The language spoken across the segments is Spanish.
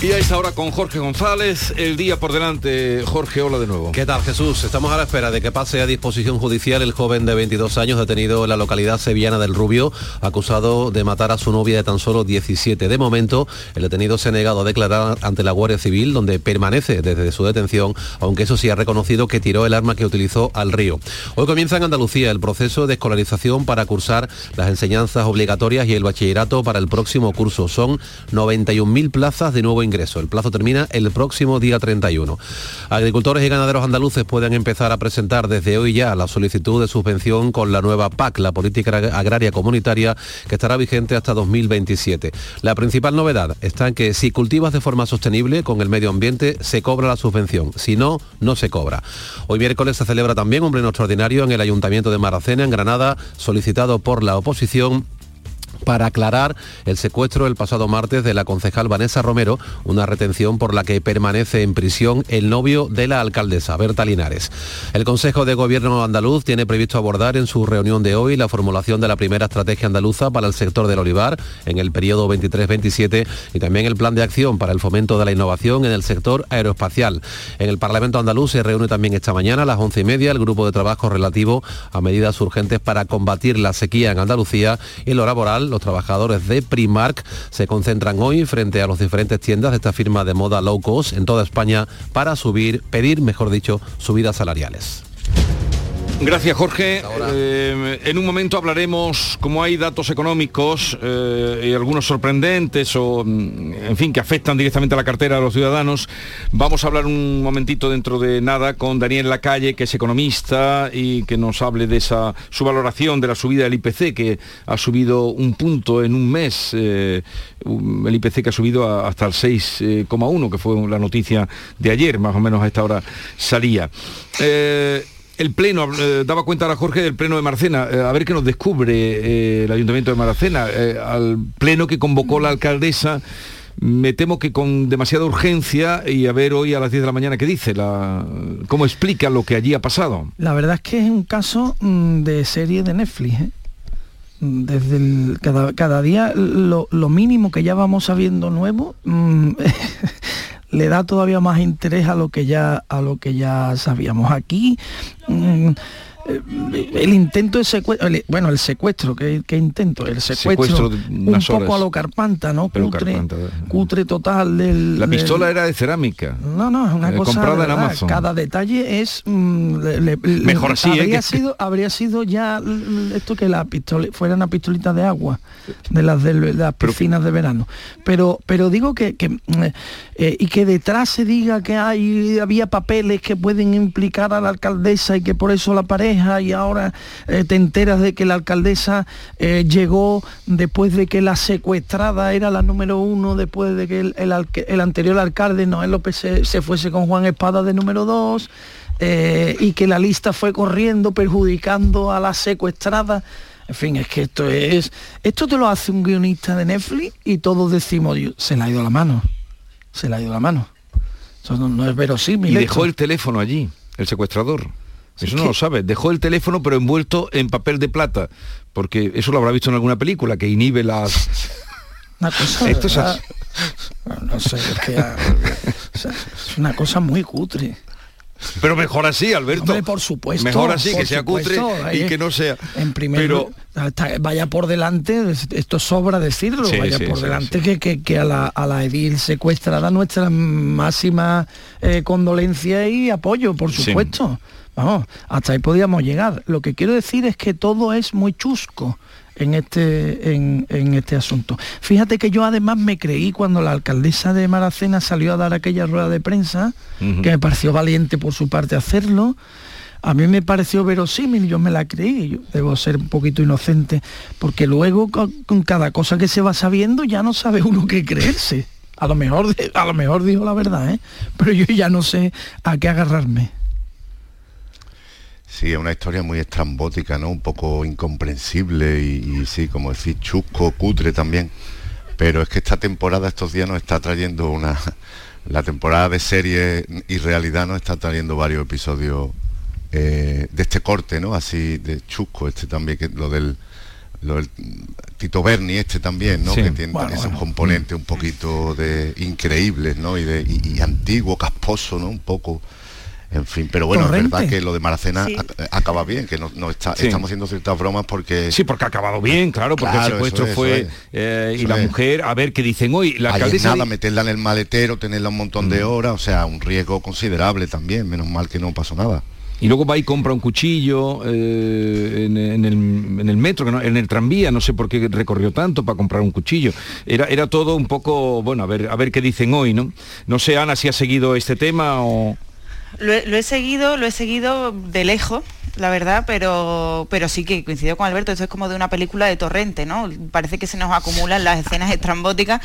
Y a esta hora con Jorge González, el día por delante. Jorge, hola de nuevo. ¿Qué tal Jesús? Estamos a la espera de que pase a disposición judicial el joven de 22 años detenido en la localidad sevillana del Rubio, acusado de matar a su novia de tan solo 17. De momento, el detenido se ha negado a declarar ante la Guardia Civil, donde permanece desde su detención, aunque eso sí ha reconocido que tiró el arma que utilizó al río. Hoy comienza en Andalucía el proceso de escolarización para cursar las enseñanzas obligatorias y el bachillerato para el próximo curso. Son 91.000 plazas de nuevo ingreso. El plazo termina el próximo día 31. Agricultores y ganaderos andaluces pueden empezar a presentar desde hoy ya la solicitud de subvención con la nueva PAC, la Política Agraria Comunitaria, que estará vigente hasta 2027. La principal novedad está en que si cultivas de forma sostenible con el medio ambiente, se cobra la subvención. Si no, no se cobra. Hoy miércoles se celebra también un pleno extraordinario en el Ayuntamiento de Maracena, en Granada, solicitado por la oposición para aclarar el secuestro el pasado martes de la concejal Vanessa Romero, una retención por la que permanece en prisión el novio de la alcaldesa, Berta Linares. El Consejo de Gobierno andaluz tiene previsto abordar en su reunión de hoy la formulación de la primera estrategia andaluza para el sector del olivar en el periodo 23-27 y también el plan de acción para el fomento de la innovación en el sector aeroespacial. En el Parlamento andaluz se reúne también esta mañana a las once y media el grupo de trabajo relativo a medidas urgentes para combatir la sequía en Andalucía y lo laboral los trabajadores de Primark se concentran hoy frente a las diferentes tiendas de esta firma de moda low cost en toda España para subir, pedir, mejor dicho, subidas salariales. Gracias, Jorge. Eh, en un momento hablaremos, como hay datos económicos eh, y algunos sorprendentes o, mm, en fin, que afectan directamente a la cartera de los ciudadanos, vamos a hablar un momentito dentro de nada con Daniel Lacalle, que es economista y que nos hable de esa su valoración de la subida del IPC, que ha subido un punto en un mes, eh, el IPC que ha subido hasta el 6,1, que fue la noticia de ayer, más o menos a esta hora salía el Pleno, eh, daba cuenta ahora Jorge del Pleno de Marcena, eh, a ver qué nos descubre eh, el Ayuntamiento de Maracena, al Pleno que convocó la alcaldesa, me temo que con demasiada urgencia y a ver hoy a las 10 de la mañana qué dice, cómo explica lo que allí ha pasado. La verdad es que es un caso mm, de serie de Netflix. Desde cada, día lo, mínimo que ya vamos sabiendo nuevo mm, le da todavía más interés a lo que ya a lo que ya sabíamos. Aquí mm, el intento de secuestro, bueno, el secuestro, ¿qué, intento? El secuestro, un poco a lo carpanta, ¿no? Cutre, eh. cutre total del... La pistola era de cerámica. No, no, es una eh, cosa... Comprada en Amazon. Cada detalle es... Mm, Mejor así, habría, sido, habría sido ya esto que la pistola fuera una pistolita de agua, de las, de, las piscinas de verano. Pero, pero digo que... y que detrás se diga que hay había papeles que pueden implicar a la alcaldesa y que por eso la pareja y ahora eh, te enteras de que la alcaldesa eh, llegó después de que la secuestrada era la número uno, después de que el, anterior alcalde Noel López se, fuese con Juan Espada de número dos. Eh, y que la lista fue corriendo perjudicando a la secuestrada. En fin, es que esto es. Esto te lo hace un guionista de Netflix y todos decimos, se le ha ido la mano. Se le ha ido la mano. Eso no, es verosímil. Y dejó el teléfono allí, el secuestrador. Eso no lo sabe. Dejó el teléfono pero envuelto en papel de plata, porque eso lo habrá visto en alguna película, que inhibe las... Una cosa, Esto es, no sé, es, que, es una cosa muy cutre. Pero mejor así, Alberto. por supuesto. Mejor así, que sea cutre y que no sea. En primer vaya por delante, esto sobra decirlo, vaya por delante que, que, a, la, a la edil secuestrada nuestra máxima eh, condolencia y apoyo, por supuesto. Vamos, hasta ahí podíamos llegar. Lo que quiero decir es que todo es muy chusco en este, en, este asunto. Fíjate que yo además me creí cuando la alcaldesa de Maracena salió a dar aquella rueda de prensa, que me pareció valiente por su parte hacerlo, a mí me pareció verosímil, yo me la creí, yo debo ser un poquito inocente, porque luego con, cada cosa que se va sabiendo ya no sabe uno qué creerse. A lo mejor, a lo mejor dijo la verdad, ¿eh? pero yo ya no sé a qué agarrarme. Sí, es una historia muy estrambótica, ¿no? Un poco incomprensible y, sí, como decir, chusco, cutre también. Pero es que esta temporada, estos días, nos está trayendo una... La temporada de serie y realidad nos está trayendo varios episodios eh, de este corte, ¿no? Así de chusco, este también, que lo del Tito Berni este también, ¿no? que tiene un componente un poquito de increíble, ¿no? Y, de, y antiguo, casposo, ¿no? Un poco en fin, pero bueno, es verdad que lo de Maracena acaba bien, que no, está, estamos haciendo ciertas bromas porque... Sí, porque ha acabado bien, claro, porque el secuestro fue... Eh, y la mujer, a ver qué dicen hoy. La alcaldesa... nada, meterla en el maletero, tenerla un montón de mm. horas, o sea, un riesgo considerable también, menos mal que no pasó nada. Y luego va y compra un cuchillo eh, en, el, metro, en el tranvía, no sé por qué recorrió tanto para comprar un cuchillo. Era, era todo un poco, bueno, a ver, a ver qué dicen hoy, ¿no? No sé, Ana, si ha seguido este tema o... Lo he, seguido, lo he seguido de lejos, la verdad, pero, pero sí que coincido con Alberto, esto es como de una película de torrente, ¿no? Parece que se nos acumulan las escenas estrambóticas.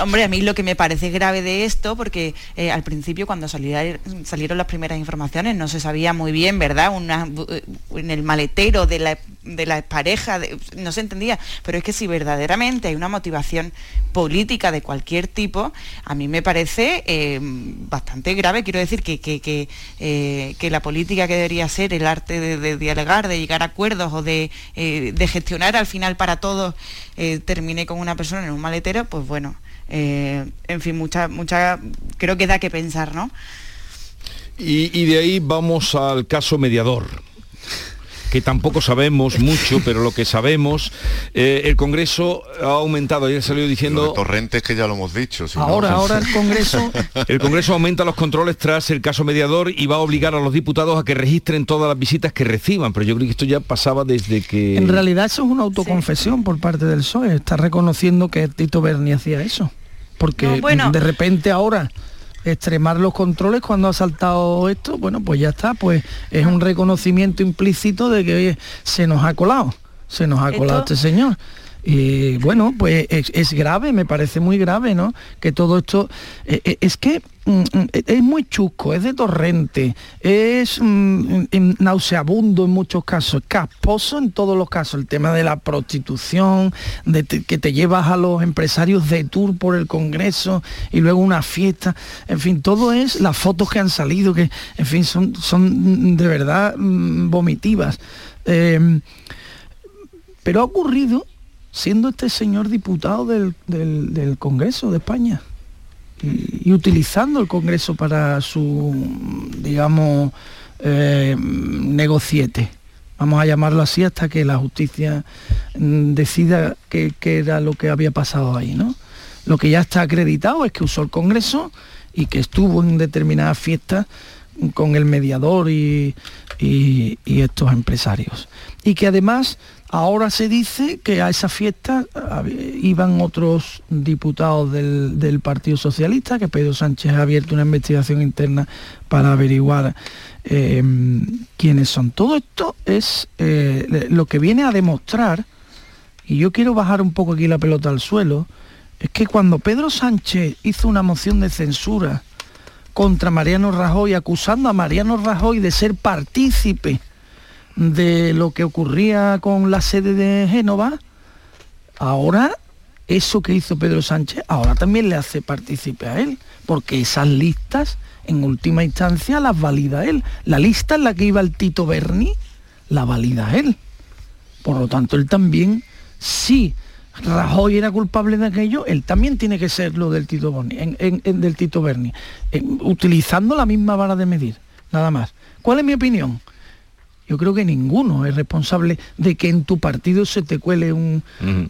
Hombre, a mí lo que me parece grave de esto, porque eh, al principio cuando salieron, salieron las primeras informaciones no se sabía muy bien, ¿verdad? Una, en el maletero de la, de pareja, no se entendía, pero es que si verdaderamente hay una motivación política de cualquier tipo, a mí me parece eh, bastante grave, quiero decir que, que, eh, que la política que debería ser el arte de de, dialogar, de llegar a acuerdos o de, eh, gestionar al final para todos, termine con una persona en un maletero, pues bueno, en fin, mucha, mucha, creo que da que pensar, ¿no? y de ahí vamos al caso mediador que tampoco sabemos mucho, pero lo que sabemos, eh, el Congreso ha aumentado, ayer salió diciendo... torrentes que ya lo hemos dicho. ahora, ahora el Congreso... el Congreso aumenta los controles tras el caso mediador y va a obligar a los diputados a que registren todas las visitas que reciban, pero yo creo que esto ya pasaba desde que... En realidad eso es una autoconfesión por parte del PSOE, está reconociendo que Tito Berni hacía eso, porque de repente ahora extremar los controles cuando ha saltado esto, bueno, pues ya está, pues es un reconocimiento implícito de que oye, se nos ha colado, se nos ha colado este señor. Y bueno, pues es, grave, me parece muy grave, ¿no? Que todo esto, eh, eh, es que mm, mm, es muy chusco, es de torrente, es mm, nauseabundo en muchos casos, casposo en todos los casos, el tema de la prostitución, de que te llevas a los empresarios de tour por el Congreso y luego una fiesta, en fin, todo es las fotos que han salido, que en fin, son, son de verdad vomitivas. Em, pero ha ocurrido siendo este señor diputado del, Congreso de España y, utilizando el Congreso para su, digamos, eh, negociete. Vamos a llamarlo así hasta que la justicia mm, decida qué, era lo que había pasado ahí, ¿no? Lo que ya está acreditado es que usó el Congreso y que estuvo en determinadas fiestas con el mediador y, y, estos empresarios. Y que además ahora se dice que a esa fiesta iban otros diputados del, Partido Socialista, que Pedro Sánchez ha abierto una investigación interna para averiguar em, quiénes son. Todo esto es eh, lo que viene a demostrar, y yo quiero bajar un poco aquí la pelota al suelo, es que cuando Pedro Sánchez hizo una moción de censura contra Mariano Rajoy, acusando a Mariano Rajoy de ser partícipe de lo que ocurría con la sede de Génova, ahora eso que hizo Pedro Sánchez, ahora también le hace partícipe a él, porque esas listas, en última instancia, las valida él. La lista en la que iba el Tito Berni, la valida él. Por lo tanto, él también, sí Rajoy era culpable de aquello, él también tiene que ser lo del Tito Berni, en, del Tito Berni, utilizando la misma vara de medir, nada más. ¿Cuál es mi opinión? Yo creo que ninguno es responsable de que en tu partido se te cuele un,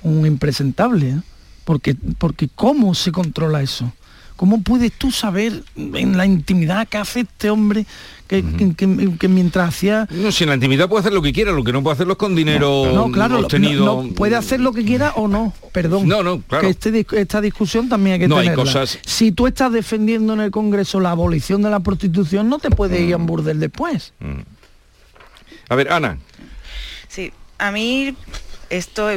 impresentable, ¿eh? porque, porque ¿cómo se controla eso? ¿Cómo puedes tú saber en la intimidad que hace este hombre que, mientras hacía... No, si en la intimidad puede hacer lo que quiera, lo que no puede hacerlo es con dinero no, claro, obtenido... puede hacer lo que quiera o no, perdón. No, no, claro. Que este, esta discusión también hay que no, Hay cosas... Si tú estás defendiendo en el Congreso la abolición de la prostitución, no te puedes ir a un burdel después. Mm. A ver, Ana. Sí, a mí esto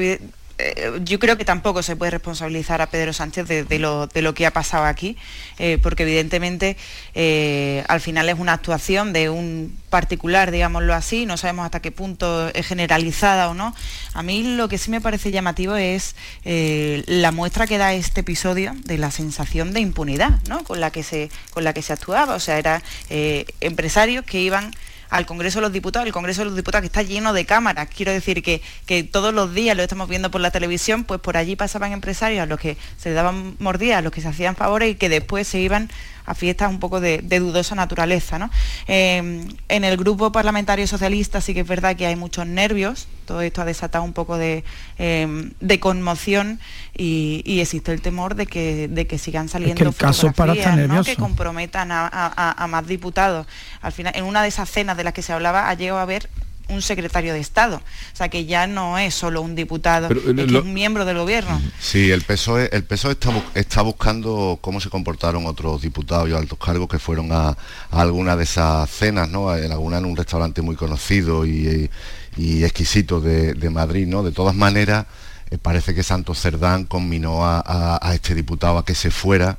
eh, yo creo que tampoco se puede responsabilizar a Pedro Sánchez de, lo, que ha pasado aquí, eh, porque evidentemente eh, al final es una actuación de un particular, digámoslo así, no sabemos hasta qué punto es generalizada o no. A mí lo que sí me parece llamativo es la muestra que da este episodio de la sensación de impunidad con, la que se, con la que se actuaba. O sea, eran empresarios que iban al Congreso de los Diputados, el Congreso de los Diputados que está lleno de cámaras, quiero decir que, que todos los días lo estamos viendo por la televisión, pues por allí pasaban empresarios a los que se daban mordidas, a los que se hacían favores y que después se iban a fiestas un poco de, dudosa naturaleza. ¿no? Eh, en el grupo parlamentario socialista sí que es verdad que hay muchos nervios, todo esto ha desatado un poco de, eh, conmoción y, existe el temor de que, de que sigan saliendo caso para que comprometan a, más diputados. Al final, en una de esas cenas de las que se hablaba, ha llegado a haber un secretario de Estado. O sea, que ya no es solo un diputado, es, un miembro del gobierno. Sí, el PSOE, el PSOE está, está, buscando cómo se comportaron otros diputados y altos cargos que fueron a, alguna de esas cenas, ¿no? En alguna en un restaurante muy conocido y, exquisito de, Madrid, ¿no? De todas maneras, eh, parece que Santos Cerdán combinó a, este diputado a que se fuera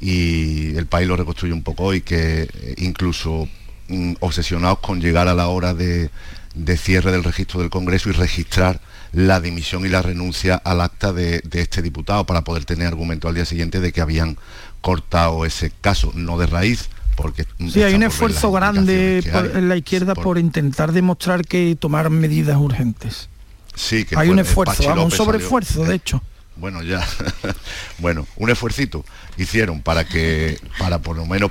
y el país lo reconstruye un poco y que eh, incluso mm, obsesionados con llegar a la hora de, de cierre del registro del Congreso y registrar la dimisión y la renuncia al acta de, este diputado para poder tener argumento al día siguiente de que habían cortado ese caso, no de raíz, porque... Sí, hay un esfuerzo grande en la izquierda por... intentar demostrar que tomar medidas urgentes. Sí, que hay un esfuerzo, un sobreesfuerzo, de hecho. Bueno, ya, bueno, un esfuercito hicieron para que, para por lo menos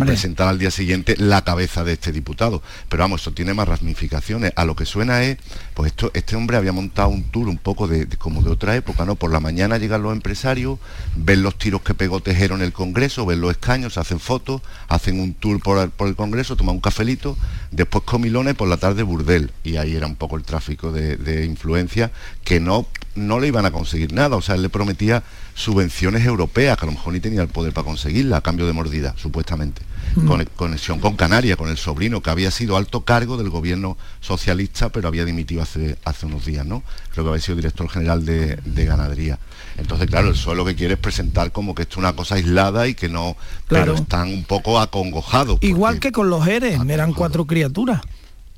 presentar al día siguiente la cabeza de este diputado. Pero vamos, eso tiene más ramificaciones. A lo que suena es, pues esto, este hombre había montado un tour un poco de, como de otra época, ¿no? Por la mañana llegan los empresarios, ven los tiros que pegó Tejero en el Congreso, ven los escaños, hacen fotos, hacen un tour por, el Congreso, toman un cafelito, después comilones por la tarde burdel. Y ahí era un poco el tráfico de, de influencia que no, no le iban a conseguir nada. O sea, él le prometía subvenciones europeas, que a lo mejor ni tenía el poder para conseguirla, a cambio de mordida, supuestamente. Con, conexión con Canarias, con el sobrino, que había sido alto cargo del gobierno socialista, pero había dimitido hace, hace unos días, ¿no? Creo que había sido director general de, ganadería. Entonces, claro, el suelo lo que quiere es presentar como que esto es una cosa aislada y que no, claro. pero están un poco acongojados. Igual que con los Eres, eran cuatro criaturas.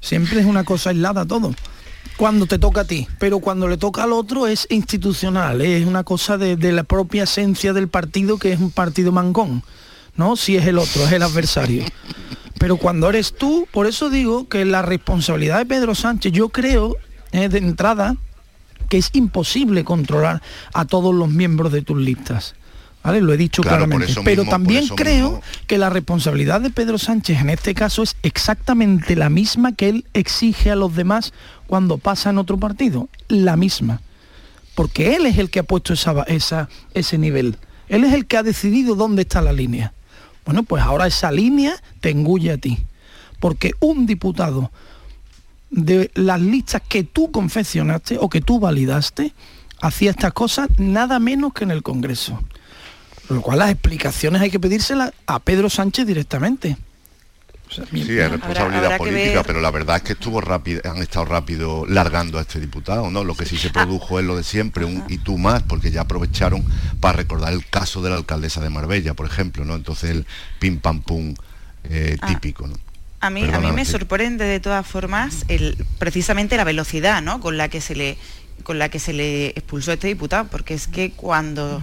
Siempre es una cosa aislada todo cuando te toca a ti, pero cuando le toca al otro es institucional, es una cosa de, la propia esencia del partido que es un partido mangón, ¿no? Si es el otro, es el adversario. Pero cuando eres tú, por eso digo que la responsabilidad de Pedro Sánchez, yo creo, eh, de entrada, que es imposible controlar a todos los miembros de tus listas. Lo he dicho claramente. Pero también creo que la responsabilidad de Pedro Sánchez en este caso es exactamente la misma que él exige a los demás cuando pasa en otro partido. La misma. Porque él es el que ha puesto esa, esa, ese nivel. Él es el que ha decidido dónde está la línea. Bueno, pues ahora esa línea te engulle a ti. Porque un diputado de las listas que tú confeccionaste o que tú validaste, hacía estas cosas nada menos que en el Congreso. Con lo cual las explicaciones hay que pedírselas a Pedro Sánchez directamente. sí, es responsabilidad política, pero la verdad es que estuvo rápido, han estado rápido largando a este diputado, ¿no? Lo que sí se ah. produjo es lo de siempre, un y tú más, porque ya aprovecharon para recordar el caso de la alcaldesa de Marbella, por ejemplo, ¿no? Entonces el pim pam pum eh, ah. típico, ¿no? A mí, a mí me sorprende de todas formas el, precisamente la velocidad ¿no? con la que se le con la que se le expulsó a este diputado, porque es que cuando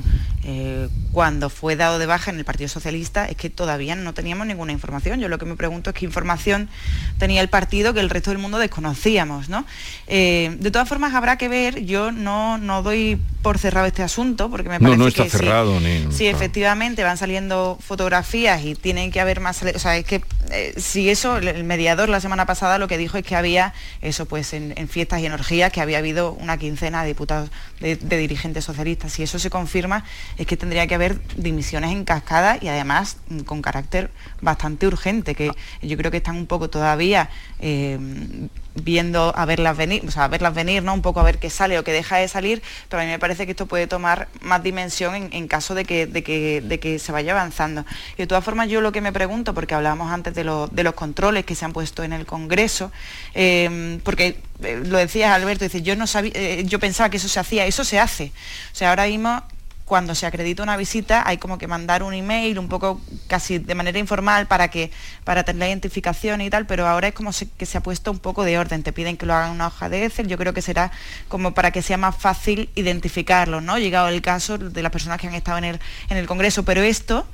eh, cuando fue dado de baja en el Partido Socialista es que todavía no teníamos ninguna información. Yo lo que me pregunto es qué información tenía el partido que el resto del mundo desconocíamos. ¿no? Eh, de todas formas habrá que ver, yo no, no doy por cerrado este asunto, porque me parece no, está cerrado, si, si efectivamente van saliendo fotografías y tienen que haber más... O sea, es que eh, si eso, el mediador la semana pasada lo que dijo es que había, eso pues en, fiestas y energías, que había habido una quincena de diputados, de, de dirigentes socialistas. Si eso se confirma, es que tendría que haber dimisiones en cascada y además mm, con carácter bastante urgente, que yo creo que están un poco todavía eh, viendo a verlas venir, o sea, a verlas venir, ¿no? Un poco a ver qué sale o qué deja de salir, pero a mí me parece que esto puede tomar más dimensión en, caso de que, de, que, se vaya avanzando. Y de todas formas, yo lo que me pregunto, porque hablábamos antes de, los controles que se han puesto en el Congreso, eh, porque eh, lo decías Alberto, dice, yo no sabía, yo pensaba que eso se hacía, eso se hace. O sea, ahora mismo cuando se acredita una visita hay como que mandar un email un poco casi de manera informal para que para tener la identificación y tal, pero ahora es como que se ha puesto un poco de orden, te piden que lo hagan una hoja de Excel, yo creo que será como para que sea más fácil identificarlo, ¿no? Llegado el caso de las personas que han estado en el, en el Congreso, pero esto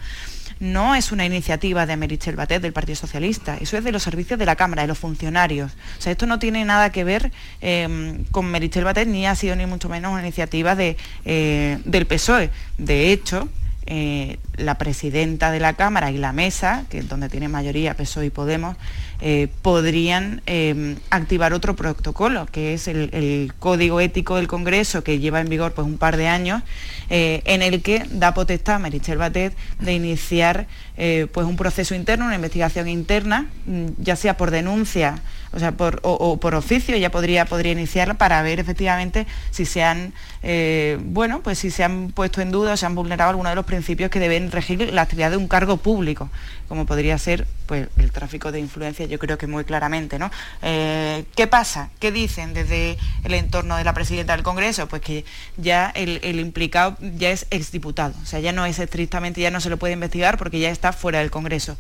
no es una iniciativa de Merichel Batet del Partido Socialista, eso es de los servicios de la Cámara, de los funcionarios. O sea, esto no tiene nada que ver em, con Merichel Batet ni ha sido ni mucho menos una iniciativa de, eh, del PSOE. De hecho, eh, la presidenta de la Cámara y la mesa, que es donde tiene mayoría PSOE y Podemos, eh, podrían eh, activar otro protocolo, que es el, Código Ético del Congreso, que lleva en vigor pues, un par de años, en el que da potestad a Merichel Batet de iniciar pues, un proceso interno, una investigación interna, mm, ya sea por denuncia o sea, por, o, por oficio ya podría, podría iniciarla para ver efectivamente si se han, eh, bueno, pues si se han puesto en duda o se han vulnerado algunos de los principios que deben regir la actividad de un cargo público, como podría ser pues, el tráfico de influencia, yo creo que muy claramente, ¿no? Eh, ¿Qué pasa? ¿Qué dicen desde el entorno de la presidenta del Congreso? Pues que ya el, implicado ya es exdiputado, o sea, ya no es estrictamente, ya no se lo puede investigar porque ya está fuera del Congreso.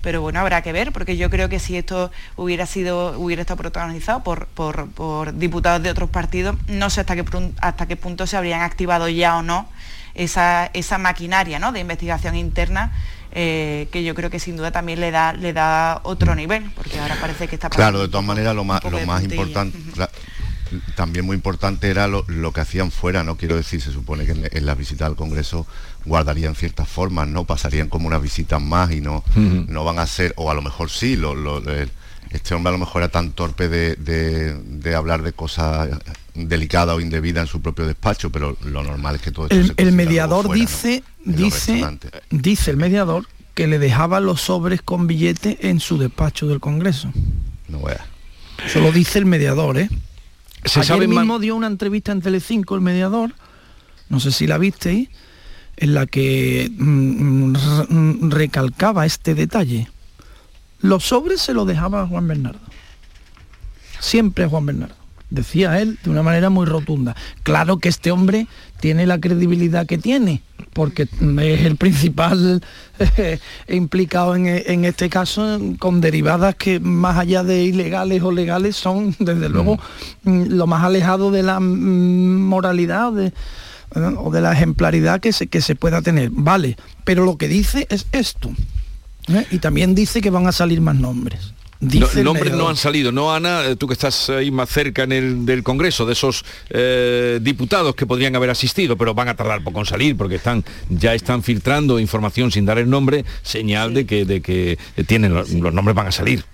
Pero bueno, habrá que ver, porque yo creo que si esto hubiera sido hubiera estado protagonizado por, diputados de otros partidos, no sé hasta qué, hasta qué punto se habrían activado ya o no esa, esa maquinaria ¿no? de investigación interna eh, que yo creo que sin duda también le da, le da otro nivel, porque ahora parece que está... Claro, de todas maneras lo más, lo más importante... también muy importante era lo, que hacían fuera, ¿no? Quiero decir, se supone que en, la visita al Congreso guardarían ciertas formas, ¿no? Pasarían como unas visitas más y no, no van a ser, o a lo mejor sí, lo, este hombre a lo mejor era tan torpe de, hablar de cosas delicadas o indebidas en su propio despacho, pero lo normal es que todo esto el, mediador dice, dice, dice el mediador que le dejaba los sobres con billetes en su despacho del Congreso. No voy Eso lo dice el mediador, ¿eh? Se Ayer mismo dio una entrevista en Telecinco el mediador, no sé si la visteis, en la que mm, mm, recalcaba este detalle los sobres se los dejaba a Juan Bernardo. Siempre a Juan Bernardo. Decía él de una manera muy rotunda. Claro que este hombre tiene la credibilidad que tiene, porque es el principal eh, implicado en, este caso con derivadas que más allá de ilegales o legales son desde luego mm. Lo más alejado de la mm, moralidad eh, o de la ejemplaridad que se, que se pueda tener. Vale, pero lo que dice es esto. ¿Eh? Y también dice que van a salir más nombres. nombres no han salido, ¿no, Ana? Eh, tú que estás ahí más cerca en el, del Congreso, de esos eh, diputados que podrían haber asistido, pero van a tardar poco en salir porque están, ya están filtrando información sin dar el nombre, señal de, que, de que tienen los nombres van a salir.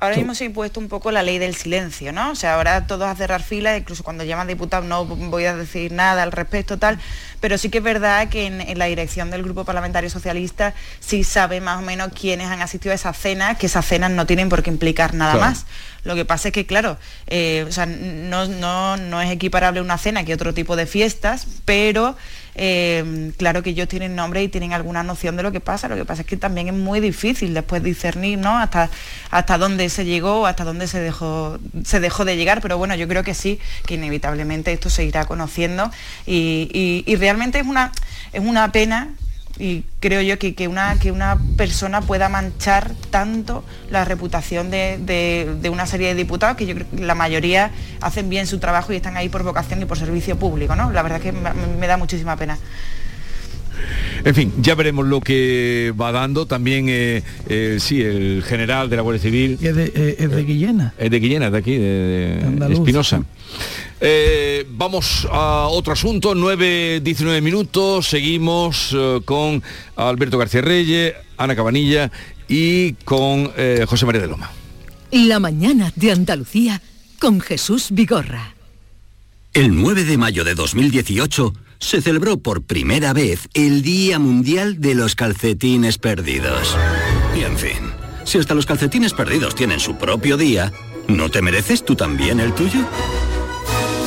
Ahora mismo se ha impuesto un poco la ley del silencio, ¿no? O sea, ahora todos a cerrar filas, incluso cuando llaman diputados no voy a decir nada al respecto, tal, pero sí que es verdad que en, la dirección del Grupo Parlamentario Socialista sí sabe más o menos quiénes han asistido a esa cena, que esas cenas no tienen por qué implicar nada más. Lo que pasa es que, claro, eh, o sea, no, no, no es equiparable una cena que otro tipo de fiestas, pero eh, claro que ellos tienen nombre y tienen alguna noción de lo que pasa, lo que pasa es que también es muy difícil después discernir ¿no? hasta, hasta dónde se llegó, hasta dónde se dejó, se dejó de llegar, pero bueno, yo creo que sí, que inevitablemente esto se irá conociendo. Y, y realmente es una, es una pena y creo yo que, una, que una persona pueda manchar tanto la reputación de, una serie de diputados que yo creo que la mayoría hacen bien su trabajo y están ahí por vocación y por servicio público, ¿no? La verdad es que me, da muchísima pena. En fin, ya veremos lo que va dando. También, eh, eh, sí, el general de la Guardia Civil. Es de, eh, de Guillena. Es de Guillena, de aquí, de, Espinosa. Eh, vamos a otro asunto, 9, 19 minutos, seguimos eh, con Alberto García Reyes, Ana Cabanilla y con eh, José María de Loma. La mañana de Andalucía con Jesús Vigorra. El 9 de mayo de 2018 se celebró por primera vez el Día Mundial de los Calcetines Perdidos. Y en fin, si hasta los calcetines perdidos tienen su propio día, ¿no te mereces tú también el tuyo?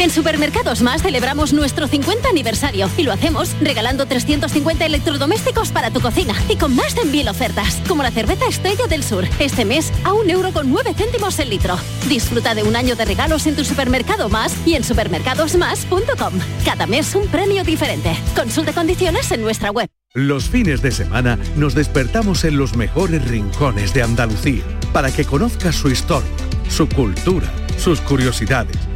En Supermercados Más celebramos nuestro 50 aniversario y lo hacemos regalando 350 electrodomésticos para tu cocina y con más de mil ofertas, como la cerveza Estrella del Sur, este mes a un euro con 9 céntimos el litro. Disfruta de un año de regalos en tu supermercado más y en supermercadosmás.com. Cada mes un premio diferente. Consulta condiciones en nuestra web. Los fines de semana nos despertamos en los mejores rincones de Andalucía para que conozcas su historia, su cultura, sus curiosidades,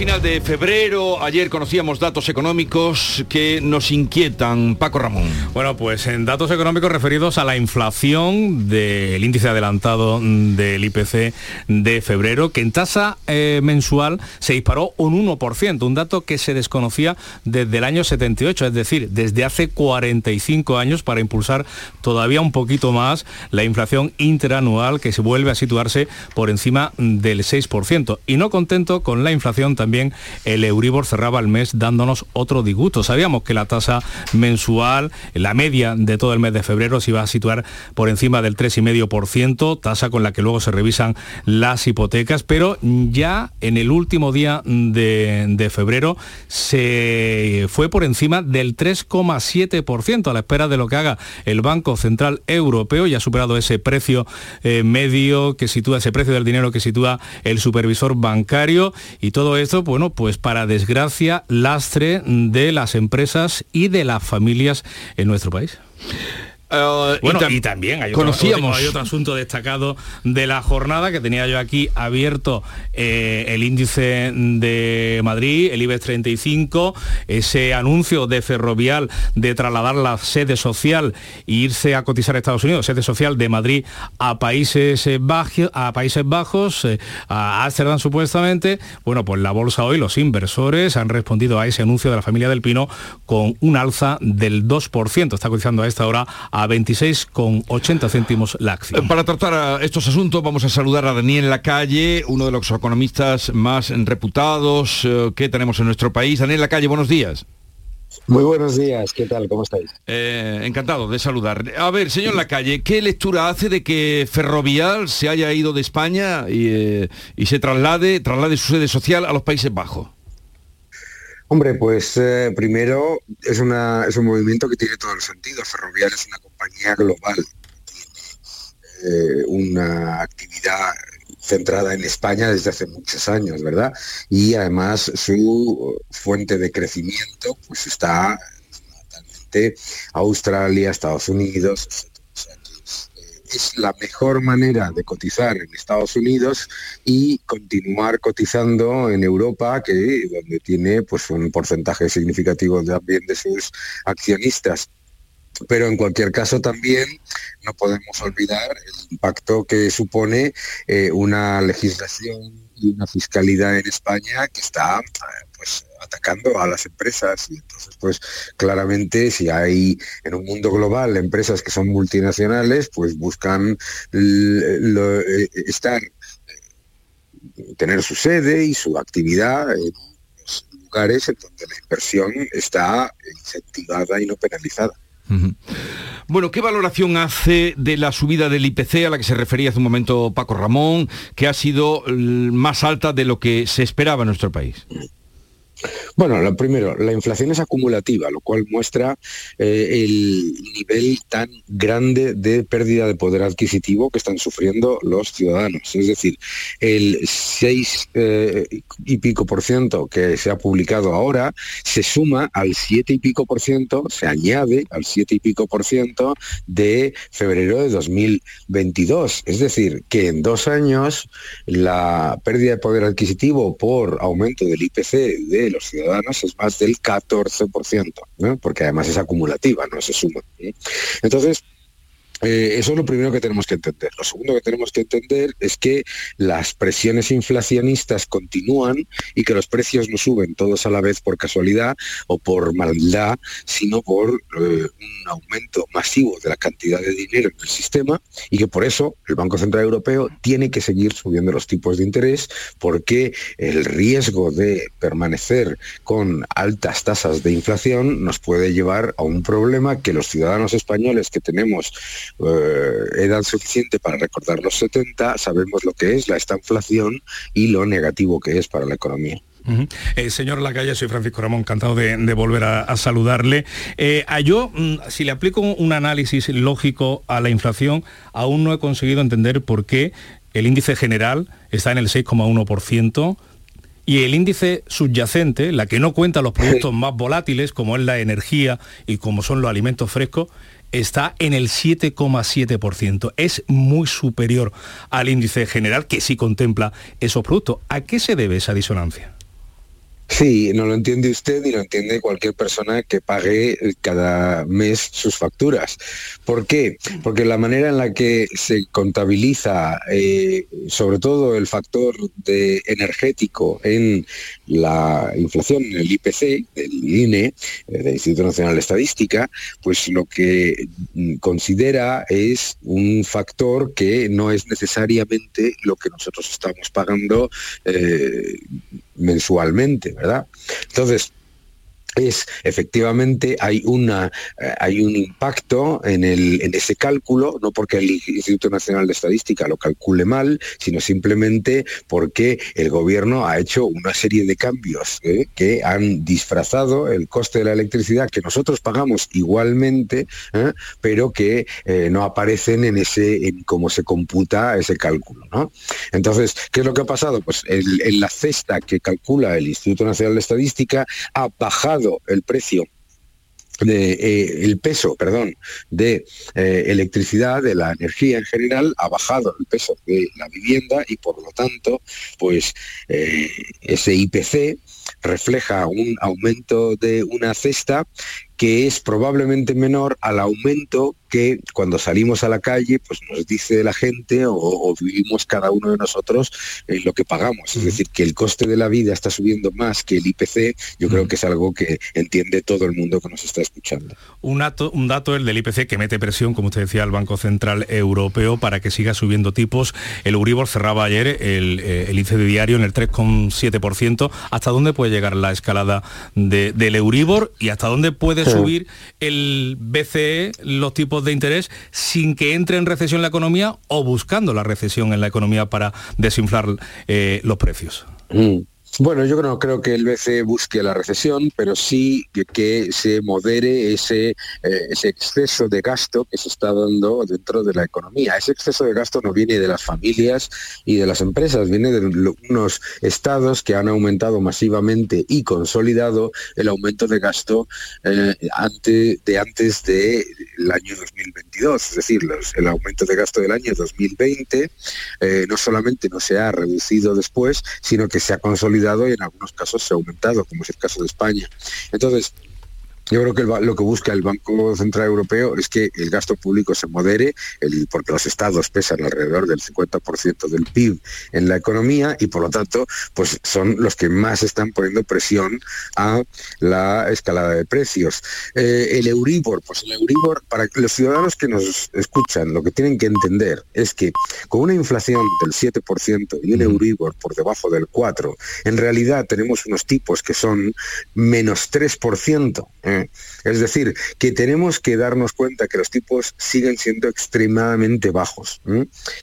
Final de febrero, ayer conocíamos datos económicos que nos inquietan. Paco Ramón. Bueno, pues en datos económicos referidos a la inflación del índice adelantado del IPC de febrero, que en tasa eh, mensual se disparó un 1%, un dato que se desconocía desde el año 78, es decir, desde hace 45 años para impulsar todavía un poquito más la inflación interanual que se vuelve a situarse por encima del 6%. Y no contento con la inflación, también el Euribor cerraba el mes dándonos otro disgusto. Sabíamos que la tasa mensual, la media de todo el mes de febrero, se iba a situar por encima del 3,5%, tasa con la que luego se revisan las hipotecas, pero ya en el último día de, febrero se fue por encima del 3,7% a la espera de lo que haga el Banco Central Europeo, ya ha superado ese precio eh, medio que sitúa, ese precio del dinero que sitúa el supervisor bancario y todo esto, bueno, pues para desgracia, lastre de las empresas y de las familias en nuestro país. Uh, bueno, y, y, también hay, conocíamos. Otro, hay otro, asunto destacado de la jornada que tenía yo aquí abierto eh, el índice de Madrid, el IBEX 35, ese anuncio de Ferrovial de trasladar la sede social e irse a cotizar a Estados Unidos, sede social de Madrid a Países Bajos, a Países Bajos, eh, a Ámsterdam supuestamente. Bueno, pues la bolsa hoy, los inversores han respondido a ese anuncio de la familia del Pino con un alza del 2%. Está cotizando a esta hora a 26,80 céntimos la acción. Para tratar estos asuntos vamos a saludar a Daniel Lacalle, uno de los economistas más reputados eh, que tenemos en nuestro país. Daniel Lacalle, buenos días. Muy buenos días, ¿qué tal? ¿Cómo estáis? Eh, encantado de saludar. A ver, señor Lacalle, ¿qué lectura hace de que Ferrovial se haya ido de España y, eh, y se traslade, traslade su sede social a los Países Bajos? Hombre, pues eh, primero es, una, es un movimiento que tiene todo el sentido. Ferrovial es una compañía global, tiene eh, una actividad centrada en España desde hace muchos años, ¿verdad? Y además su fuente de crecimiento pues está Australia, Estados Unidos, es la mejor manera de cotizar en Estados Unidos y continuar cotizando en Europa, que donde tiene pues un porcentaje significativo también de sus accionistas. Pero en cualquier caso también no podemos olvidar el impacto que supone eh, una legislación y una fiscalidad en España que está pues atacando a las empresas y entonces pues claramente si hay en un mundo global empresas que son multinacionales pues buscan eh, estar tener su sede y su actividad en lugares en donde la inversión está incentivada y no penalizada. Bueno, ¿qué valoración hace de la subida del IPC a la que se refería hace un momento Paco Ramón, que ha sido más alta de lo que se esperaba en nuestro país? Bueno, lo primero, la inflación es acumulativa, lo cual muestra eh, el nivel tan grande de pérdida de poder adquisitivo que están sufriendo los ciudadanos. Es decir, el 6 eh, y pico por ciento que se ha publicado ahora se suma al 7 y pico por ciento, se añade al 7 y pico por ciento de febrero de 2022. Es decir, que en dos años la pérdida de poder adquisitivo por aumento del IPC de los ciudadanos es más del 14%, porque además es acumulativa, no se suma. Entonces, eh, eso es lo primero que tenemos que entender. Lo segundo que tenemos que entender es que las presiones inflacionistas continúan y que los precios no suben todos a la vez por casualidad o por maldad, sino por eh, un aumento masivo de la cantidad de dinero en el sistema y que por eso el Banco Central Europeo tiene que seguir subiendo los tipos de interés porque el riesgo de permanecer con altas tasas de inflación nos puede llevar a un problema que los ciudadanos españoles que tenemos eh, edad suficiente para recordar los 70, sabemos lo que es la estanflación y lo negativo que es para la economía. Eh, señor Lacalle, soy Francisco Ramón, encantado de, volver a, saludarle. Eh, a yo, mm, si le aplico un análisis lógico a la inflación, aún no he conseguido entender por qué el índice general está en el 6,1%. Y el índice subyacente, la que no cuenta los productos más volátiles, como es la energía y como son los alimentos frescos, está en el 7,7%. Es muy superior al índice general que sí contempla esos productos. ¿A qué se debe esa disonancia? Sí, no lo entiende usted y lo entiende cualquier persona que pague cada mes sus facturas. ¿Por qué? Porque la manera en la que se contabiliza, eh, sobre todo el factor energético en la inflación, en el IPC, del INE, eh, del Instituto Nacional de Estadística, pues lo que considera es un factor que no es necesariamente lo que nosotros estamos pagando eh, mensualmente, ¿verdad? Entonces, es efectivamente hay una eh, hay un impacto en, el, en ese cálculo, no porque el Instituto Nacional de Estadística lo calcule mal, sino simplemente porque el gobierno ha hecho una serie de cambios ¿eh? que han disfrazado el coste de la electricidad que nosotros pagamos igualmente, ¿eh? pero que no aparecen en ese en cómo se computa ese cálculo. ¿no? Entonces, ¿qué es lo que ha pasado? Pues en la cesta que calcula el Instituto Nacional de Estadística ha bajado el precio de, eh, el peso, perdón, de eh, electricidad, de la energía en general, ha bajado el peso de la vivienda y por lo tanto, pues eh, ese IPC refleja un aumento de una cesta que es probablemente menor al aumento que cuando salimos a la calle pues nos dice la gente o, vivimos cada uno de nosotros en lo que pagamos. Es decir, que el coste de la vida está subiendo más que el IPC, yo creo que es algo que entiende todo el mundo que nos está escuchando. Un dato, un dato el del IPC que mete presión, como usted decía, al Banco Central Europeo para que siga subiendo tipos. El Euribor cerraba ayer el, eh, el índice diario en el 3,7%. ¿Hasta dónde puede llegar la escalada del Euribor y hasta dónde puede subir el BCE los tipos de interés sin que entre en recesión la economía o buscando la recesión en la economía para desinflar eh, los precios? Mm. Bueno, yo no creo que el BCE busque la recesión, pero sí que, se modere ese, eh, ese exceso de gasto que se está dando dentro de la economía. Ese exceso de gasto no viene de las familias y de las empresas, viene de unos estados que han aumentado masivamente y consolidado el aumento de gasto eh, de antes del año 2022. Es decir, el aumento de gasto del año 2020 eh, no solamente no se ha reducido después, sino que se ha consolidado y en algunos casos se ha aumentado, como es el caso de España. Entonces, Yo creo que lo que busca el Banco Central Europeo es que el gasto público se modere, porque los estados pesan alrededor del 50% del PIB en la economía y por lo tanto pues son los que más están poniendo presión a la escalada de precios. Eh, el Euribor, pues el Euribor, para los ciudadanos que nos escuchan, lo que tienen que entender es que con una inflación del 7% y un Euribor por debajo del 4%, en realidad tenemos unos tipos que son menos 3%. ¿eh? Es decir, que tenemos que darnos cuenta que los tipos siguen siendo extremadamente bajos.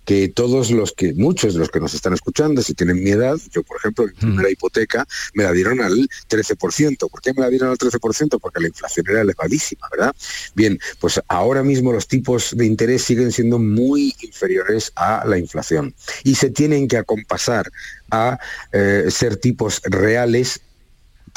Que todos los que, muchos de los que nos están escuchando, si tienen mi edad, yo por ejemplo, mi primera hipoteca me la dieron al 13%. ¿Por qué me la dieron al 13%? Porque la inflación era elevadísima, ¿verdad? Bien, pues ahora mismo los tipos de interés siguen siendo muy inferiores a la inflación y se tienen que acompasar a eh, ser tipos reales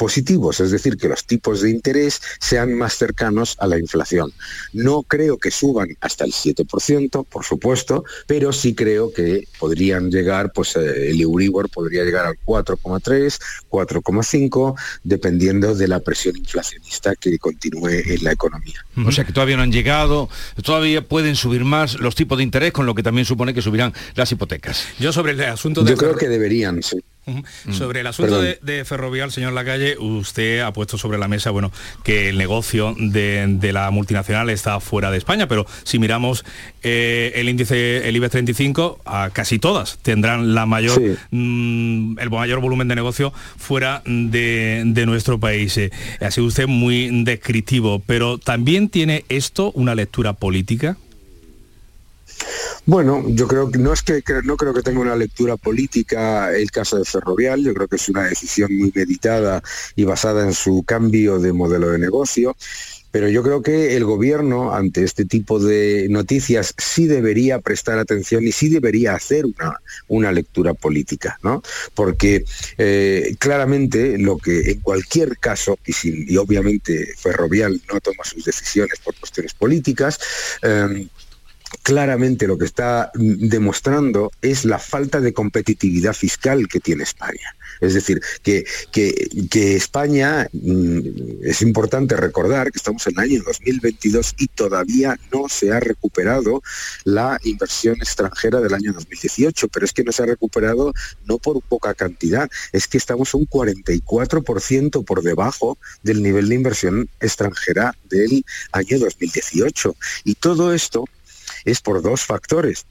positivos, es decir, que los tipos de interés sean más cercanos a la inflación. No creo que suban hasta el 7%, por supuesto, pero sí creo que podrían llegar, pues eh, el Euribor podría llegar al 4,3, 4,5, dependiendo de la presión inflacionista que continúe en la economía. O sea que todavía no han llegado, todavía pueden subir más los tipos de interés, con lo que también supone que subirán las hipotecas. Yo sobre el asunto de... Yo creo que deberían, sí. Mm. Sobre el asunto de, Ferrovial, señor Lacalle, usted ha puesto sobre la mesa bueno, que el negocio de, la multinacional está fuera de España, pero si miramos eh, el índice, el IBEX 35, a casi todas tendrán la mayor, mm, el mayor volumen de negocio fuera de, nuestro país. Eh, ha sido usted muy descriptivo, pero también tiene esto una lectura política. Bueno, yo creo que no es que no creo que tenga una lectura política el caso de Ferrovial, yo creo que es una decisión muy meditada y basada en su cambio de modelo de negocio. Pero yo creo que el gobierno, ante este tipo de noticias, sí debería prestar atención y sí debería hacer una, una lectura política, ¿no? Porque eh, claramente lo que en cualquier caso, y, obviamente Ferrovial no toma sus decisiones por cuestiones políticas, eh, claramente lo que está demostrando es la falta de competitividad fiscal que tiene España. Es decir, que, que, España, mm, es importante recordar que estamos en el año 2022 y todavía no se ha recuperado la inversión extranjera del año 2018, pero es que no se ha recuperado no por poca cantidad, es que estamos un 44% por debajo del nivel de inversión extranjera del año 2018. Y todo esto es por dos factores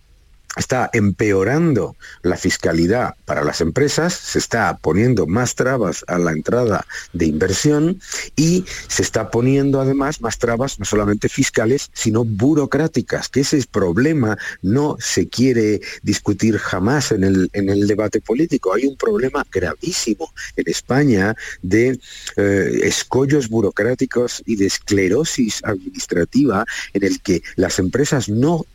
está empeorando la fiscalidad para las empresas, se está poniendo más trabas a la entrada de inversión y se está poniendo además más trabas no solamente fiscales, sino burocráticas, que ese problema no se quiere discutir jamás en el, en el debate político. Hay un problema gravísimo en España de eh, escollos burocráticos y de esclerosis administrativa en el que las empresas no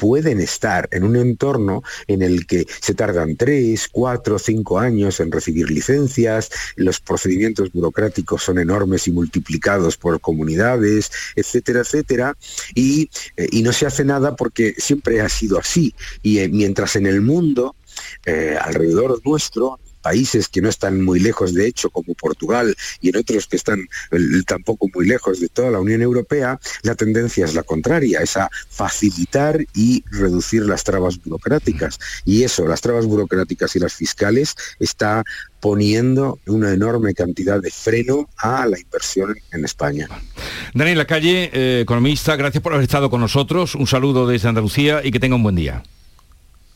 pueden estar en un entorno en el que se tardan tres, cuatro, cinco años en recibir licencias, los procedimientos burocráticos son enormes y multiplicados por comunidades, etcétera, etcétera, y, eh, no se hace nada porque siempre ha sido así. Y eh, mientras en el mundo, eh, alrededor nuestro, países que no están muy lejos de hecho, como Portugal, y en otros que están tampoco muy lejos de toda la Unión Europea, la tendencia es la contraria, es a facilitar y reducir las trabas burocráticas. Y eso, las trabas burocráticas y las fiscales, está poniendo una enorme cantidad de freno a la inversión en España. Daniel Lacalle, eh, economista, gracias por haber estado con nosotros. Un saludo desde Andalucía y que tenga un buen día.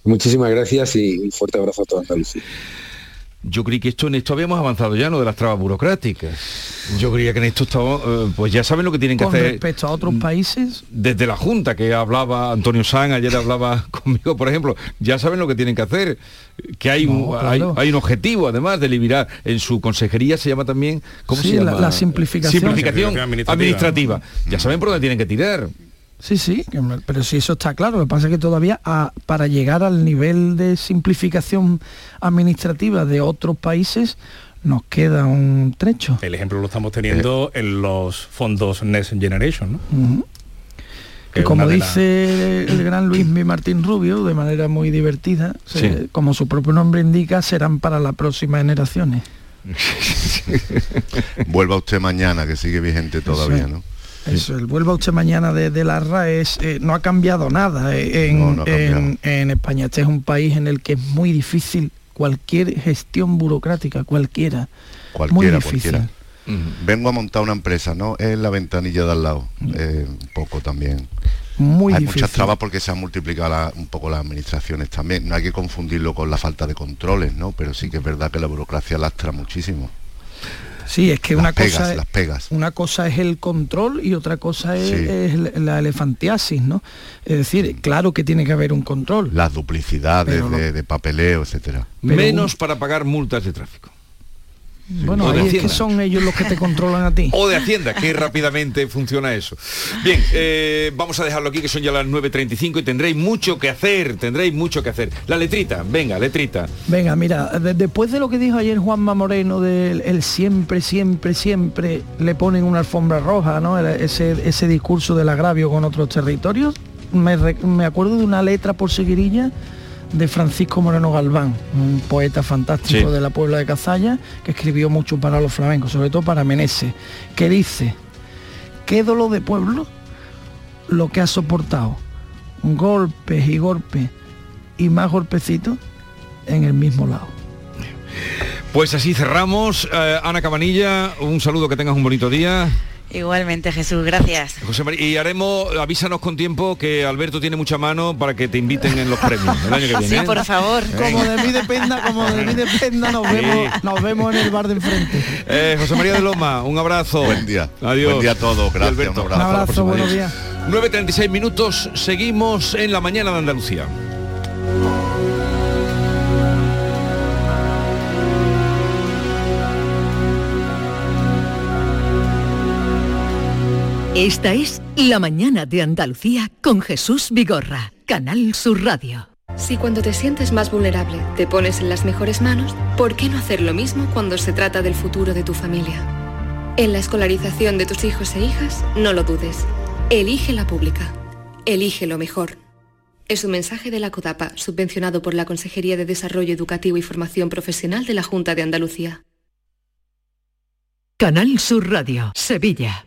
Muchísimas gracias y un fuerte abrazo a toda Andalucía. Yo creí que esto en esto habíamos avanzado ya, no de las trabas burocráticas. Yo creía que en esto estaba, eh, pues ya saben lo que tienen que hacer. respecto a otros países? Desde la Junta, que hablaba Antonio San, ayer hablaba conmigo, por ejemplo, ya saben lo que tienen que hacer. Que hay, un, hay, un objetivo, además, de eliminar. En su consejería se llama también, ¿cómo se llama? La, simplificación. Simplificación administrativa. Ya saben por dónde tienen que tirar. Sí, sí, pero sí eso está claro. Lo que pasa es que todavía para llegar al nivel de simplificación administrativa de otros países nos queda un trecho. El ejemplo lo estamos teniendo en los fondos Next Generation, ¿no? Que como dice el gran Luis Martín Rubio, de manera muy divertida, como su propio nombre indica, serán para las próximas generaciones. Vuelva usted mañana, que sigue vigente todavía, ¿no? Eso, el vuelva usted mañana de, de la RAES eh, no ha cambiado nada eh, en, No, no ha cambiado. en- en España. Este es un país en el que es muy difícil cualquier gestión burocrática, cualquiera. Cualquiera, muy difícil. cualquiera. Vengo a montar una empresa, ¿no? Es la ventanilla de al lado. eh, un poco también. Muy hay difícil. muchas trabas porque se han multiplicado la- un poco las administraciones también. No hay que confundirlo con la falta de controles, ¿no? Pero sí que es verdad que la burocracia lastra muchísimo. Sí, es que Las una pegas, cosa es, las pegas. una cosa es el control y otra cosa es, Sí. es la elefantiasis, ¿no? Es decir, claro que tiene que haber un control. Las duplicidades Pero lo- de, de papeleo, etcétera. Menos para pagar multas de tráfico. Bueno, ahí es que son ellos los que te controlan a ti. O de Hacienda, que rápidamente funciona eso. Bien, eh, vamos a dejarlo aquí, que son ya las 9.35 y tendréis mucho que hacer, tendréis mucho que hacer. La letrita, venga, letrita. Venga, mira, de- después de lo que dijo ayer Juanma Moreno del el siempre, siempre, siempre le ponen una alfombra roja, ¿no? Ese, ese discurso del agravio con otros territorios, me, me acuerdo de una letra por seguirilla de Francisco Moreno Galván, un poeta fantástico Sí. de la Puebla de Cazalla, que escribió mucho para los flamencos, sobre todo para Meneses, que dice, qué dolor de pueblo lo que ha soportado, golpes y golpes y más golpecitos en el mismo lado. Pues así cerramos. Eh, Ana Cabanilla, un saludo, que tengas un bonito día. Igualmente, Jesús, gracias. José María, y haremos, avísanos con tiempo que Alberto tiene mucha mano para que te inviten en los premios el año que viene. Sí, ¿eh? por favor. Como de mí dependa, como de mí dependa, nos Sí. vemos, nos vemos en el bar de enfrente. Eh, José María de Loma, un abrazo. Buen día. Adiós. Buen día a todos. Gracias, Alberto. un abrazo. Un abrazo, buenos Adiós. 9.36 minutos, seguimos en la mañana de Andalucía. Esta es La mañana de Andalucía con Jesús Vigorra, Canal Sur Radio. Si cuando te sientes más vulnerable te pones en las mejores manos, ¿por qué no hacer lo mismo cuando se trata del futuro de tu familia? En la escolarización de tus hijos e hijas, no lo dudes. Elige la pública. Elige lo mejor. Es un mensaje de la CODAPA, subvencionado por la Consejería de Desarrollo Educativo y Formación Profesional de la Junta de Andalucía. Canal Sur Radio, Sevilla.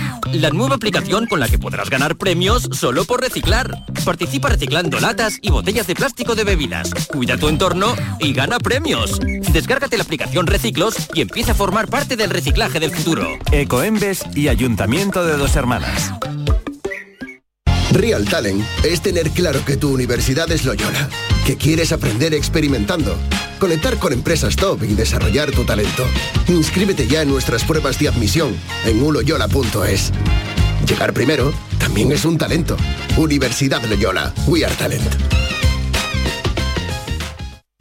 La nueva aplicación con la que podrás ganar premios solo por reciclar. Participa reciclando latas y botellas de plástico de bebidas. Cuida tu entorno y gana premios. Descárgate la aplicación Reciclos y empieza a formar parte del reciclaje del futuro. Ecoembes y Ayuntamiento de Dos Hermanas. Real Talent es tener claro que tu universidad es Loyola, que quieres aprender experimentando, conectar con empresas top y desarrollar tu talento. Inscríbete ya en nuestras pruebas de admisión en uloyola.es. Llegar primero también es un talento. Universidad Loyola, We Are Talent.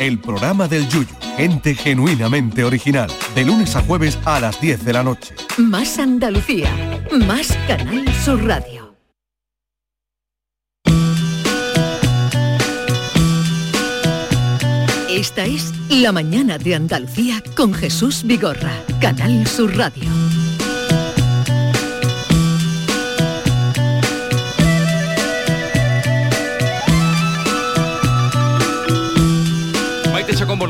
El programa del Yuyu, gente genuinamente original, de lunes a jueves a las 10 de la noche. Más Andalucía, más Canal Sur Radio. Esta es La mañana de Andalucía con Jesús Vigorra, Canal Sur Radio.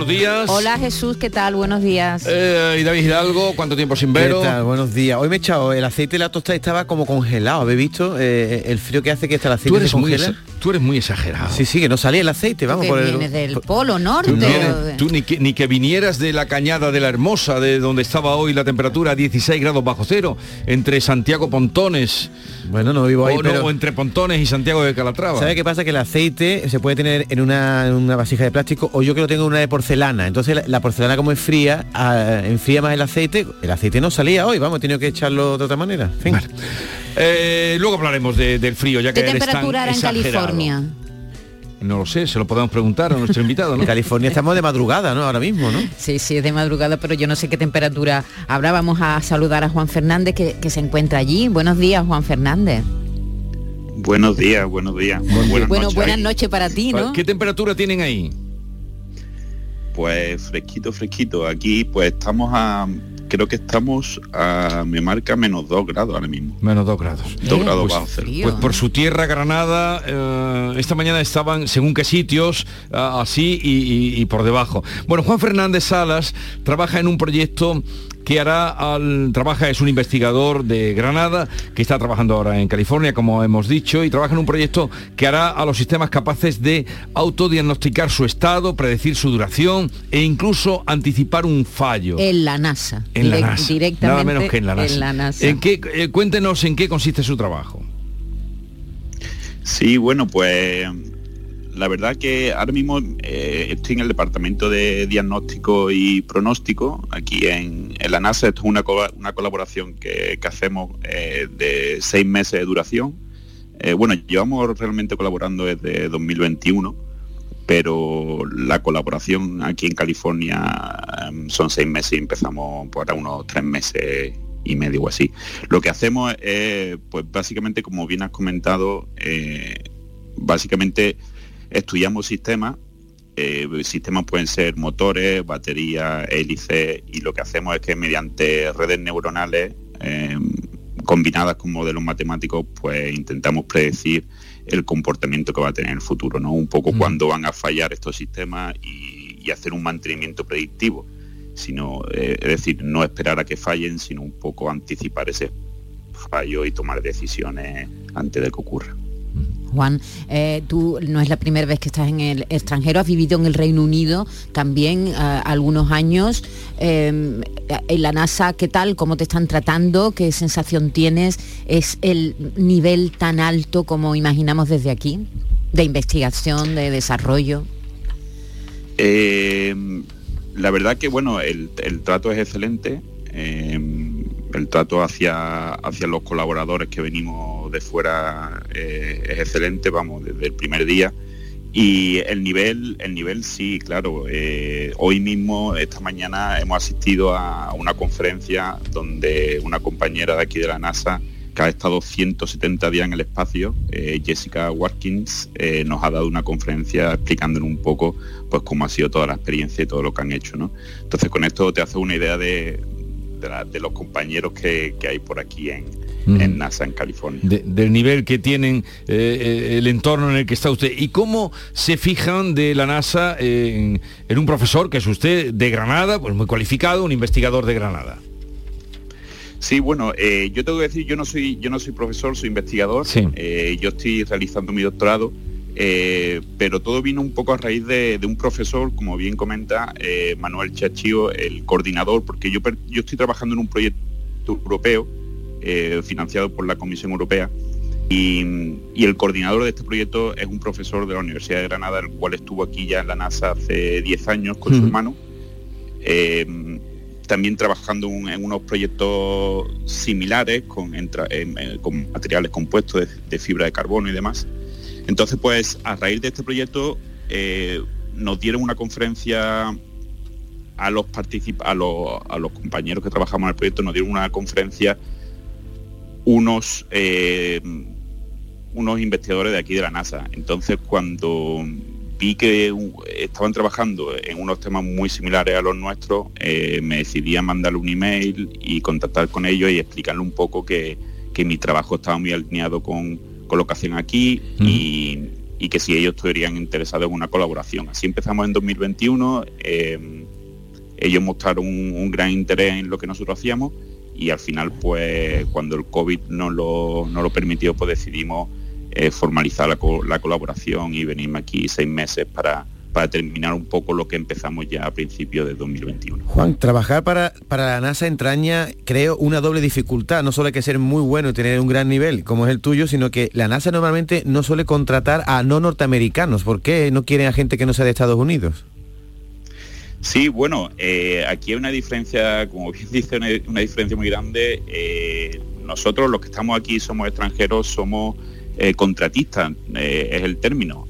Buenos días. Hola Jesús, ¿qué tal? Buenos días. Eh, y David Hidalgo, ¿cuánto tiempo sin ver? Buenos días. Hoy me he echado el aceite de la tostada estaba como congelado. ¿Habéis visto eh, el frío que hace que está el aceite Tú eres, se congela? Tú eres muy exagerado. Sí, sí, que no salía el aceite, vamos que por el- del Polo Norte. Tú, o no- de- tú ni, que, ni que vinieras de la cañada de la Hermosa, de donde estaba hoy la temperatura 16 grados bajo cero, entre Santiago Pontones. Bueno, no vivo ahí, o, no, pero- o entre Pontones y Santiago de Calatrava. ¿Sabe qué pasa? Que el aceite se puede tener en una, en una vasija de plástico o yo que lo tengo en una de porcelana. Entonces la, la porcelana como es fría, ah, enfría más el aceite. El aceite no salía hoy, vamos, he tenido que echarlo de otra manera. Eh, luego hablaremos de- del frío, ya que ¿Qué eres tan temperatura hará en exagerado. California? No lo sé, se lo podemos preguntar a nuestro invitado, ¿no? En California estamos de madrugada, ¿no? Ahora mismo, ¿no? Sí, sí, es de madrugada, pero yo no sé qué temperatura habrá. Vamos a saludar a Juan Fernández que, que se encuentra allí. Buenos días, Juan Fernández. Buenos días, buenos días. Buenas bueno, noches buenas noches para ti, ¿no? ¿Qué temperatura tienen ahí? Pues fresquito, fresquito. Aquí pues estamos a, creo que estamos a, me marca menos 2 grados ahora mismo. Menos 2 grados. Dos grados Pues- bajo cero. Pues por su tierra, Granada, eh, esta mañana estaban, según qué sitios, así y, y- y por debajo. Bueno, Juan Fernández Salas trabaja en un proyecto que hará al trabaja es un investigador de Granada que está trabajando ahora en California como hemos dicho y trabaja en un proyecto que hará a los sistemas capaces de autodiagnosticar su estado predecir su duración e incluso anticipar un fallo En la NASA. en la NASA Directamente nada menos que en la NASA, En la NASA. ¿En qué, eh, cuéntenos en qué consiste su trabajo Sí, bueno, pues la verdad que ahora mismo eh, estoy en el departamento de diagnóstico y pronóstico aquí en, en la NASA. Esto es una, una colaboración que, que hacemos eh, de seis meses de duración. Eh, bueno, llevamos realmente colaborando desde 2021, pero la colaboración aquí en California em, son seis meses y empezamos por unos tres meses y medio o así. Lo que hacemos es, pues básicamente, como bien has comentado, eh, básicamente estudiamos sistemas. eh, sistemas pueden ser motores, baterías, hélices, y lo que hacemos es que mediante redes neuronales eh, combinadas con modelos matemáticos, pues intentamos predecir el comportamiento que va a tener en el futuro, ¿no? Un poco cuándo van a fallar estos sistemas y, y hacer un mantenimiento predictivo, sino, eh, es decir, no esperar a que fallen, sino un poco anticipar ese fallo y tomar decisiones antes de que ocurra. Juan, eh, tú no es la primera vez que estás en el extranjero, has vivido en el Reino Unido también eh, algunos años. Eh, en la NASA, ¿qué tal? ¿Cómo te están tratando? ¿Qué sensación tienes? ¿Es el nivel tan alto como imaginamos desde aquí? De investigación, de desarrollo. Eh, la verdad que bueno, el, trato es excelente. eh, el trato hacia, hacia los colaboradores que venimos de fuera eh, es excelente, vamos, desde el primer día. Y el nivel, el nivel sí, claro. eh, hoy mismo, esta mañana, hemos asistido a una conferencia donde una compañera de aquí de la NASA, que ha estado 170 días en el espacio, eh, Jessica Watkins, nos ha dado una conferencia explicándonos un poco pues cómo ha sido toda la experiencia y todo lo que han hecho. ¿no? Entonces con esto te hace una idea de, de, la- de los compañeros que, que hay por aquí en, Mm. en NASA, en California. de- del nivel que tienen eh, eh, el entorno en el que está usted y cómo se fijan de la NASA en, en un profesor que es usted de Granada pues muy cualificado un investigador de Granada Sí, bueno, eh, yo tengo que decir, yo no soy, yo no soy profesor, soy investigador. Sí. Eh, yo estoy realizando mi doctorado, eh, pero todo vino un poco a raíz de, de un profesor, como bien comenta eh, Manuel Chachío, el coordinador, porque yo, estoy trabajando en un proyecto europeo eh, financiado por la Comisión Europea. Y, y el coordinador de este proyecto es un profesor de la Universidad de Granada, el cual estuvo aquí ya en la NASA hace 10 años con su Ujú. hermano. También trabajando un- en unos proyectos similares con, eh, con materiales compuestos de, de fibra de carbono y demás. Entonces, pues a raíz de este proyecto eh, nos dieron una conferencia a los, a, los, compañeros que trabajamos en el proyecto, nos dieron una conferencia unos, eh, unos investigadores de aquí de la NASA. Entonces, cuando vi que estaban trabajando en unos temas muy similares a los nuestros, eh, me decidí a mandarle un email y contactar con ellos y explicarle un poco que, que mi trabajo estaba muy alineado con, con lo que hacían aquí y, y que si ellos estarían interesados en una colaboración. Así empezamos en 2021, eh, ellos mostraron un, gran interés en lo que nosotros hacíamos y al final pues cuando el COVID no lo, no lo permitió pues decidimos eh, formalizar la, la, colaboración y venirme aquí seis meses para, para terminar un poco lo que empezamos ya a principios de 2021. Juan, trabajar para, para la NASA entraña, creo, una doble dificultad. No solo hay que ser muy bueno y tener un gran nivel, como es el tuyo, sino que la NASA normalmente no suele contratar a no norteamericanos. ¿Por qué no quieren a gente que no sea de Estados Unidos? Sí, bueno, eh, aquí hay una diferencia, como bien dice, una, diferencia muy grande. Eh, nosotros los que estamos aquí somos extranjeros, somos eh, contratistas, es el término.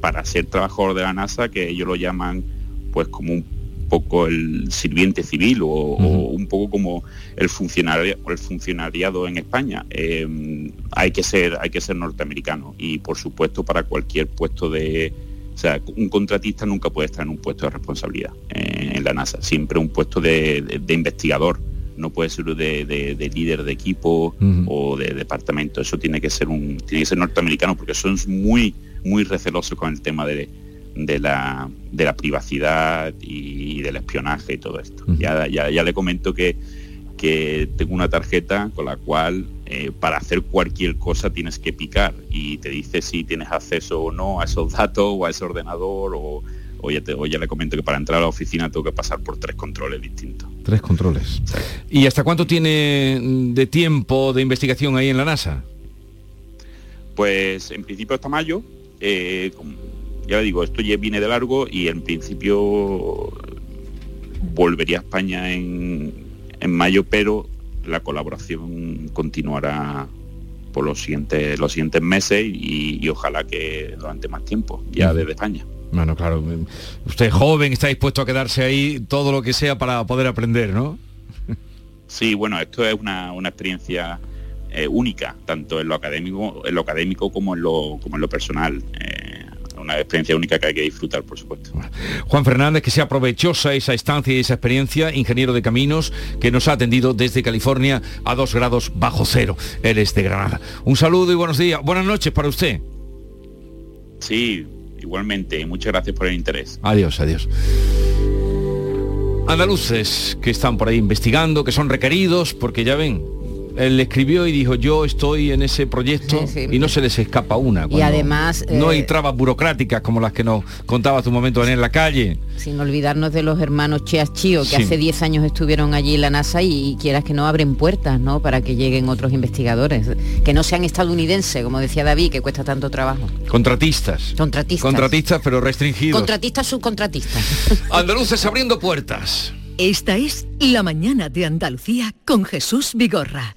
Para ser trabajador de la NASA, que ellos lo llaman pues como un poco el sirviente civil o, un poco como el funcionario el funcionariado en España. Hay que ser hay que ser norteamericano y por supuesto para cualquier puesto de, o sea, un contratista nunca puede estar en un puesto de responsabilidad eh, en la NASA, siempre un puesto de, investigador, no puede ser de, líder de equipo o de departamento. Eso tiene que ser un, tiene que ser norteamericano porque son muy, muy recelosos con el tema de, la, de la privacidad y, del espionaje y todo esto. ya, ya, ya le comento que que tengo una tarjeta con la cual eh, para hacer cualquier cosa tienes que picar y te dice si tienes acceso o no a esos datos o a ese ordenador o, ya, te, ya le comento que para entrar a la oficina tengo que pasar por tres controles distintos. Tres controles. ¿Y hasta cuánto tiene de tiempo de investigación ahí en la NASA? Pues en principio hasta mayo. Eh, ya le digo, esto ya viene de largo y en principio volvería a España en en mayo, pero la colaboración continuará por los siguientes, los siguientes meses y, ojalá que durante más tiempo, ya desde España. Bueno, claro, usted es joven, está dispuesto a quedarse ahí todo lo que sea para poder aprender, ¿no? Sí, bueno, esto es una, experiencia eh, única, tanto en lo académico, en lo académico como en lo, como en lo personal. Eh, una experiencia única que hay que disfrutar, por supuesto. Juan Fernández, que sea provechosa esa estancia y esa experiencia, ingeniero de caminos, que nos ha atendido desde California a dos grados bajo cero. Él es de Granada. Un saludo y buenos días. Buenas noches para usted. Sí, igualmente. Muchas gracias por el interés. Adiós, adiós andaluces que están por ahí investigando, que son requeridos, porque ya ven, él escribió y dijo, yo estoy en ese proyecto y no se les escapa una. Y además... No hay eh, trabas burocráticas como las que nos contaba hace un momento en la calle. Sin olvidarnos de los hermanos Cheas Chío, que hace 10 años estuvieron allí en la NASA y, quieras que no abren puertas, ¿no? Para que lleguen otros investigadores, que no sean estadounidenses, como decía David, que cuesta tanto trabajo. Contratistas. Contratistas. Contratistas, pero restringidos. Contratistas subcontratistas. Andaluces abriendo puertas. Esta es La Mañana de Andalucía con Jesús Vigorra.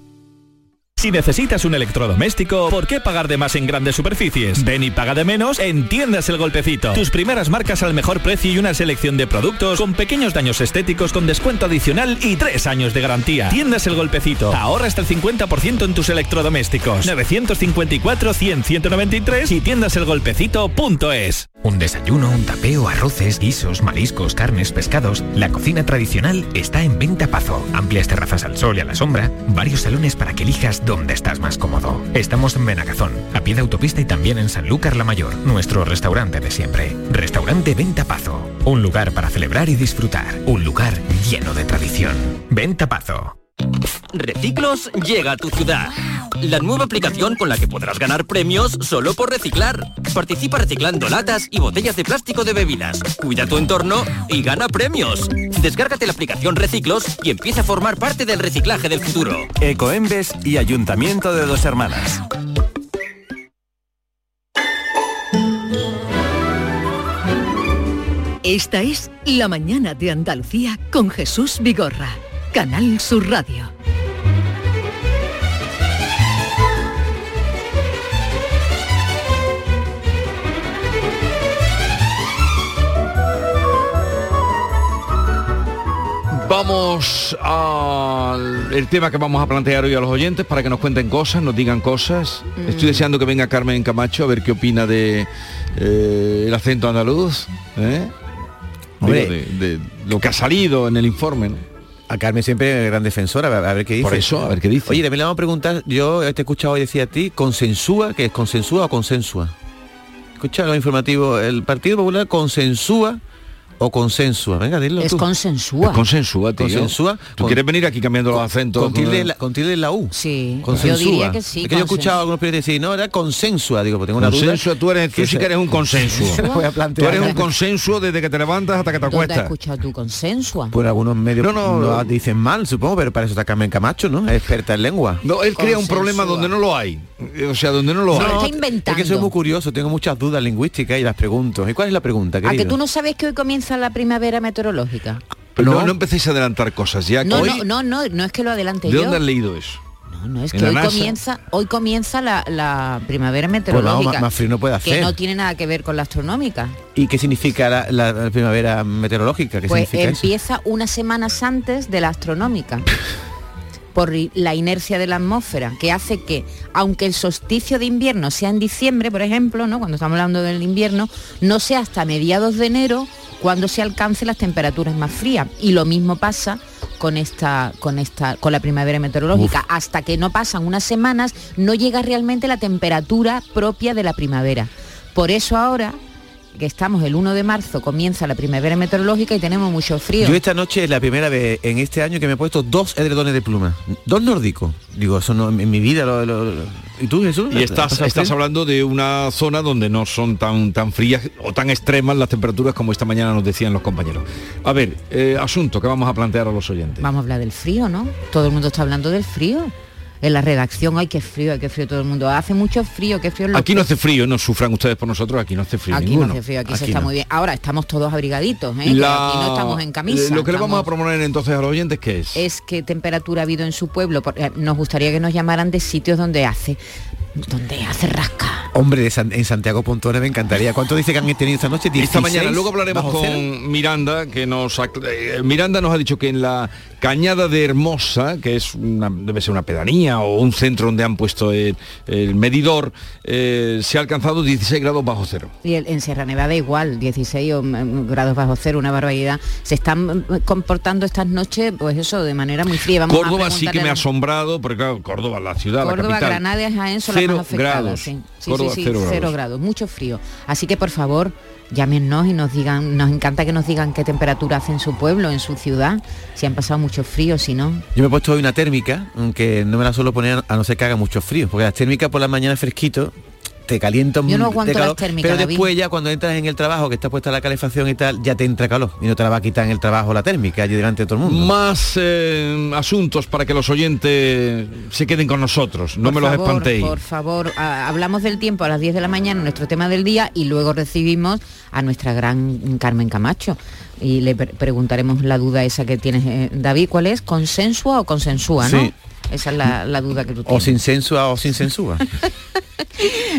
Si necesitas un electrodoméstico, ¿por qué pagar de más en grandes superficies? Ven y paga de menos en Tiendas El Golpecito. Tus primeras marcas al mejor precio y una selección de productos con pequeños daños estéticos con descuento adicional y tres años de garantía. Tiendas El Golpecito. Ahorra hasta el 50% en tus electrodomésticos. 954-100-193 y tiendaselgolpecito.es. Un desayuno, un tapeo, arroces, guisos, mariscos, carnes, pescados. La cocina tradicional está en Venta Pazo. Amplias terrazas al sol y a la sombra, varios salones para que elijas dónde estás más cómodo. Estamos en Benagazón, a pie de autopista y también en Sanlúcar la Mayor, nuestro restaurante de siempre. Restaurante Venta Pazo. Un lugar para celebrar y disfrutar. Un lugar lleno de tradición. Venta Pazo. Reciclos llega a tu ciudad. La nueva aplicación con la que podrás ganar premios solo por reciclar. Participa reciclando latas y botellas de plástico de bebidas. Cuida tu entorno y gana premios. Descárgate la aplicación Reciclos y empieza a formar parte del reciclaje del futuro. Ecoembes y Ayuntamiento de Dos Hermanas. Esta es La Mañana de Andalucía con Jesús Vigorra. Canal Sur Radio. Vamos al tema que vamos a plantear hoy a los oyentes para que nos cuenten cosas, nos digan cosas. Mm. Estoy deseando que venga Carmen Camacho a ver qué opina de eh, el acento andaluz, ¿eh? de, lo que ha salido en el informe. A Carmen siempre gran defensora, a ver qué dice. Por eso, a ver qué dice. Oye, también le vamos a preguntar, yo te he escuchado hoy decir a ti, consensúa, que es consensúa o consensúa. Escucha lo informativo, el Partido Popular consensúa o consensúa. Venga, dilo Es tú. consensúa. Es consensúa, tío. Consensúa. ¿Tú quieres venir aquí cambiando los acentos? Con tilde, la, con tilde en la U. Sí, Consensúa. yo diría que sí. Es que yo he escuchado a algunos periodistas decir, no, era consensua. Digo, pues tengo una duda. Consensua, tú eres, tú sí que eres un consensuo. Se lo voy a Tú eres un consensuo desde que te levantas hasta que te ¿Dónde has acuestas. escuchado tú consensua? Por algunos medios No, no, lo no. dicen mal, supongo, pero para eso está Carmen Camacho, ¿no? Es experta en lengua. No, él crea un problema donde no lo hay. O sea, donde no lo No, hay. está Es inventando. que soy muy curioso, tengo muchas dudas lingüísticas y las pregunto. ¿Y cuál es la pregunta, ¿A querido? que tú no sabes que hoy comienza la primavera meteorológica? Pero no, No. no empecéis a adelantar cosas ya. que No, hoy- no, no, no, no es que lo adelante ¿De yo. dónde has leído eso? No, no, es ¿En que hoy NASA? comienza, hoy comienza la, la primavera Pues meteorológica. vamos, más, más frío no puede que hacer. no tiene nada que ver con la astronómica. ¿Y qué significa la, la- la primavera meteorológica? ¿Qué Pues significa eso? empieza unas semanas antes de la astronómica. por la inercia de la atmósfera, que hace que, aunque el solsticio de invierno sea en diciembre, por ejemplo, ¿no? cuando estamos hablando del invierno, no sea hasta mediados de enero cuando se alcancen las temperaturas más frías. Y lo mismo pasa con esta, con esta, con la primavera meteorológica. Hasta que no pasan unas semanas, no llega realmente la temperatura propia de la primavera. Por eso ahora que estamos el 1 de marzo, comienza la primavera meteorológica y tenemos mucho frío. Yo esta noche es la primera vez en este año que me he puesto dos edredones de pluma. Dos nórdicos. Digo, eso no en mi vida lo, lo- lo- ¿Y tú, Jesús? Y estás, ¿Has estás hablando de una zona donde no son tan, tan frías o tan extremas las temperaturas como esta mañana nos decían los compañeros. A ver, eh, asunto que vamos a plantear a los oyentes. Vamos a hablar del frío, ¿no? Todo el mundo está hablando del frío. En la redacción, ay, qué frío, ay, qué frío todo el mundo. Hace mucho frío, qué frío. Aquí no hace frío, no sufran ustedes por nosotros, aquí no hace frío Aquí ninguno. no hace frío, aquí, se está no. muy bien. Ahora estamos todos abrigaditos, ¿eh? La- Aquí no estamos en camisa. eh, Lo que le vamos a proponer entonces a los oyentes, ¿qué es? es qué temperatura ha habido en su pueblo. Porque eh, nos gustaría que nos llamaran de sitios donde hace, donde hace rasca. Hombre, en Santiago Pontone me encantaría. ¿Cuánto dice que han tenido esta noche? Esta 16 mañana, luego hablaremos con cero. Miranda, que nos eh, Miranda nos ha dicho que en la cañada de Hermosa, que es una, debe ser una pedanía o un centro donde han puesto el, el medidor, eh, se ha alcanzado 16 grados bajo cero. Y el- en Sierra Nevada igual, 16 o, mm, grados bajo cero, una barbaridad. Se están mm, comportando estas noches, pues eso, de manera muy fría. Vamos a Córdoba sí que me ha asombrado, porque claro, Córdoba, la ciudad, la Córdoba, capital. Granada y Jaén son las más afectadas. grados. sí. Sí, Córdoba, sí, sí, cero cero, grados. grados, mucho frío. Así que por favor, llámenos y nos digan, nos encanta que nos digan qué temperatura hace en su pueblo, en su ciudad, si han pasado mucho frío, si no. Yo me he puesto hoy una térmica, aunque no me la suelo poner a no ser que haga mucho frío, porque las térmicas por la mañana fresquito te calienta un Yo no aguanto calor, las térmicas, pero David. después ya cuando entras en el trabajo que está puesta la calefacción y tal, ya te entra calor y no te la va a quitar en el trabajo la térmica allí delante de todo el mundo. Más eh, asuntos para que los oyentes se queden con nosotros, no Por me los espantéis. Por favor, a- hablamos del tiempo a las 10 de la mañana, nuestro tema del día, y luego recibimos a nuestra gran Carmen Camacho. Y le pre- preguntaremos la duda esa que tienes, eh, David, ¿cuál es? ¿Consensua o consensúa, no? Esa es la, la duda que tú O tienes. sin censura o sin censura.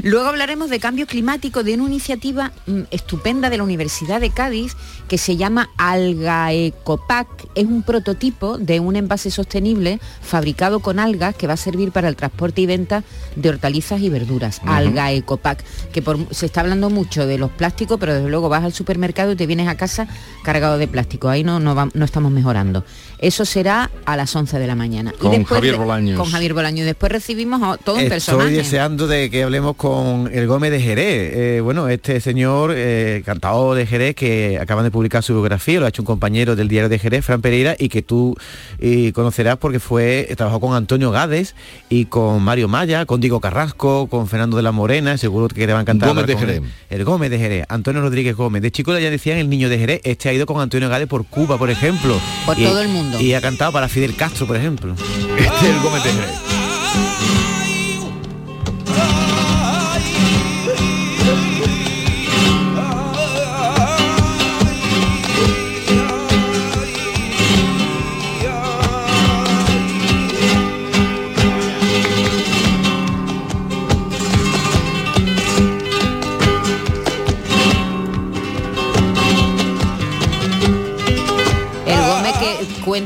Luego hablaremos de cambio climático, de una iniciativa mm, estupenda de la Universidad de Cádiz que se llama Algaecopac. Es un prototipo de un envase sostenible fabricado con algas que va a servir para el transporte y venta de hortalizas y verduras. Ujú. Algaecopac, que por- se está hablando mucho de los plásticos, pero desde luego vas al supermercado y te vienes a casa cargado de plástico. Ahí no, no, va- no estamos mejorando. Eso será a las 11 de la mañana. Con después Javier Bolaños. Con Javier Bolaños. Y después recibimos a todo un Estoy personaje. deseando de que hablemos con el Gómez de Jerez. Eh, bueno, este señor, eh, cantador de Jerez, que acaban de publicar su biografía, lo ha hecho un compañero del diario de Jerez, Fran Pereira, y que tú eh, conocerás porque fue, trabajó con Antonio Gades y con Mario Maya, con Diego Carrasco, con Fernando de la Morena, seguro que te va a encantar. Gómez de. Jerez. El Gómez de Jerez, Antonio Rodríguez Gómez. De chico ya decían el niño de Jerez, este ha ido con Antonio Gades por Cuba, por ejemplo. Por Y- todo el mundo. Y ha cantado para Fidel Castro, por ejemplo. Este es el Gómez de Jerez.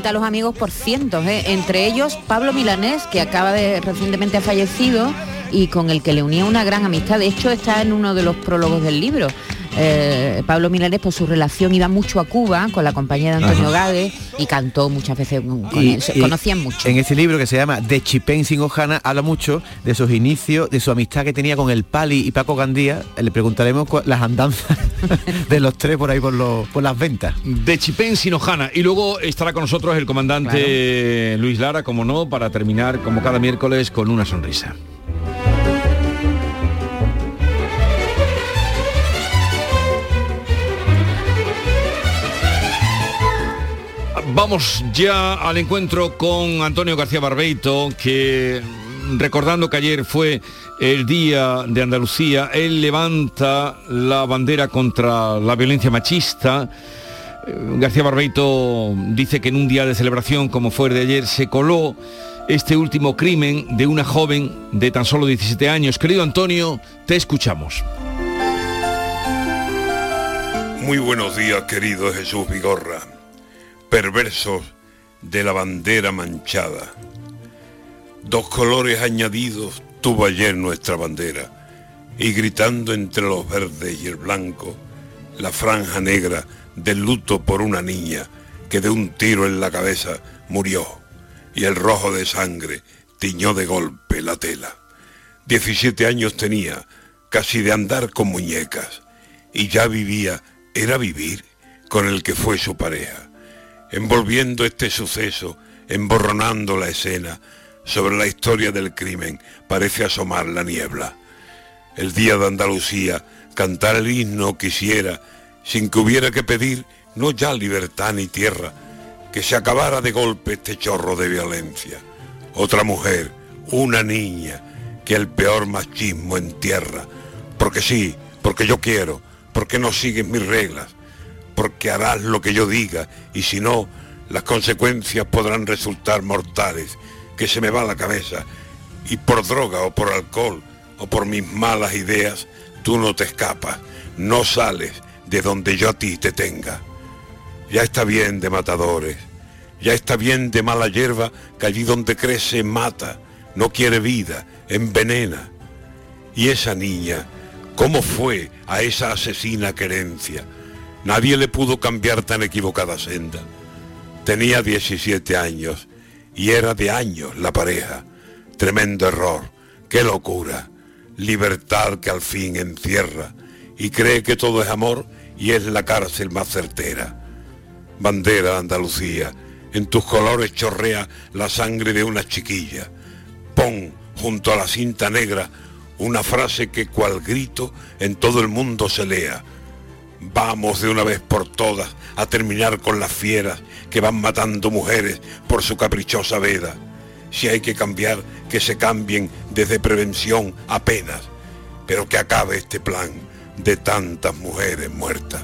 A los amigos por cientos, ¿eh? entre ellos Pablo Milanés, que acaba de recientemente ha fallecido y con el que le unía una gran amistad. De hecho, está en uno de los prólogos del libro. Eh, Pablo Milanés, por su relación, iba mucho a Cuba con la compañía de Antonio Gade y cantó muchas veces con Y- él. Se y conocían mucho. En ese libro que se llama De Chipén sin Ojana habla mucho de sus inicios, de su amistad que tenía con el Pali y Paco Gandía. Le preguntaremos las andanzas de los tres por ahí por, los, por las ventas. De Chipén Sinojana. Y luego estará con nosotros el comandante Luis Lara, como no, para terminar como cada miércoles con una sonrisa. Vamos ya al encuentro con Antonio García Barbeito, que recordando que ayer fue el Día de Andalucía, él levanta la bandera contra la violencia machista. Eh, García Barbeito dice que en un día de celebración como fue el de ayer se coló este último crimen de una joven de tan solo 17 años. Querido Antonio, te escuchamos. Muy buenos días, querido Jesús Vigorra, perversos de la bandera manchada. Dos colores añadidos tuvo ayer nuestra bandera, y gritando entre los verdes y el blanco, la franja negra del luto por una niña que de un tiro en la cabeza murió, y el rojo de sangre tiñó de golpe la tela. Diecisiete años tenía, casi de andar con muñecas, y ya vivía, era vivir, con el que fue su pareja. Envolviendo este suceso, emborronando la escena, sobre la historia del crimen parece asomar la niebla. El día de Andalucía, cantar el himno quisiera, sin que hubiera que pedir no ya libertad ni tierra, que se acabara de golpe este chorro de violencia. Otra mujer, una niña, que el peor machismo entierra. Porque sí, porque yo quiero, porque no sigues mis reglas, porque harás lo que yo diga y si no, las consecuencias podrán resultar mortales, que se me va la cabeza y por droga o por alcohol o por mis malas ideas, tú no te escapas, no sales de donde yo a ti te tenga. Ya está bien de matadores, ya está bien de mala hierba que allí donde crece mata, no quiere vida, envenena. Y esa niña, ¿cómo fue a esa asesina querencia? Nadie le pudo cambiar tan equivocada senda. Tenía 17 años y era de años la pareja. Tremendo error, qué locura. Libertad que al fin encierra y cree que todo es amor y es la cárcel más certera. Bandera de Andalucía, en tus colores chorrea la sangre de una chiquilla. Pon junto a la cinta negra una frase que cual grito en todo el mundo se lea. Vamos de una vez por todas a terminar con las fieras que van matando mujeres por su caprichosa veda. Si hay que cambiar, que se cambien desde prevención a penas, pero que acabe este plan de tantas mujeres muertas.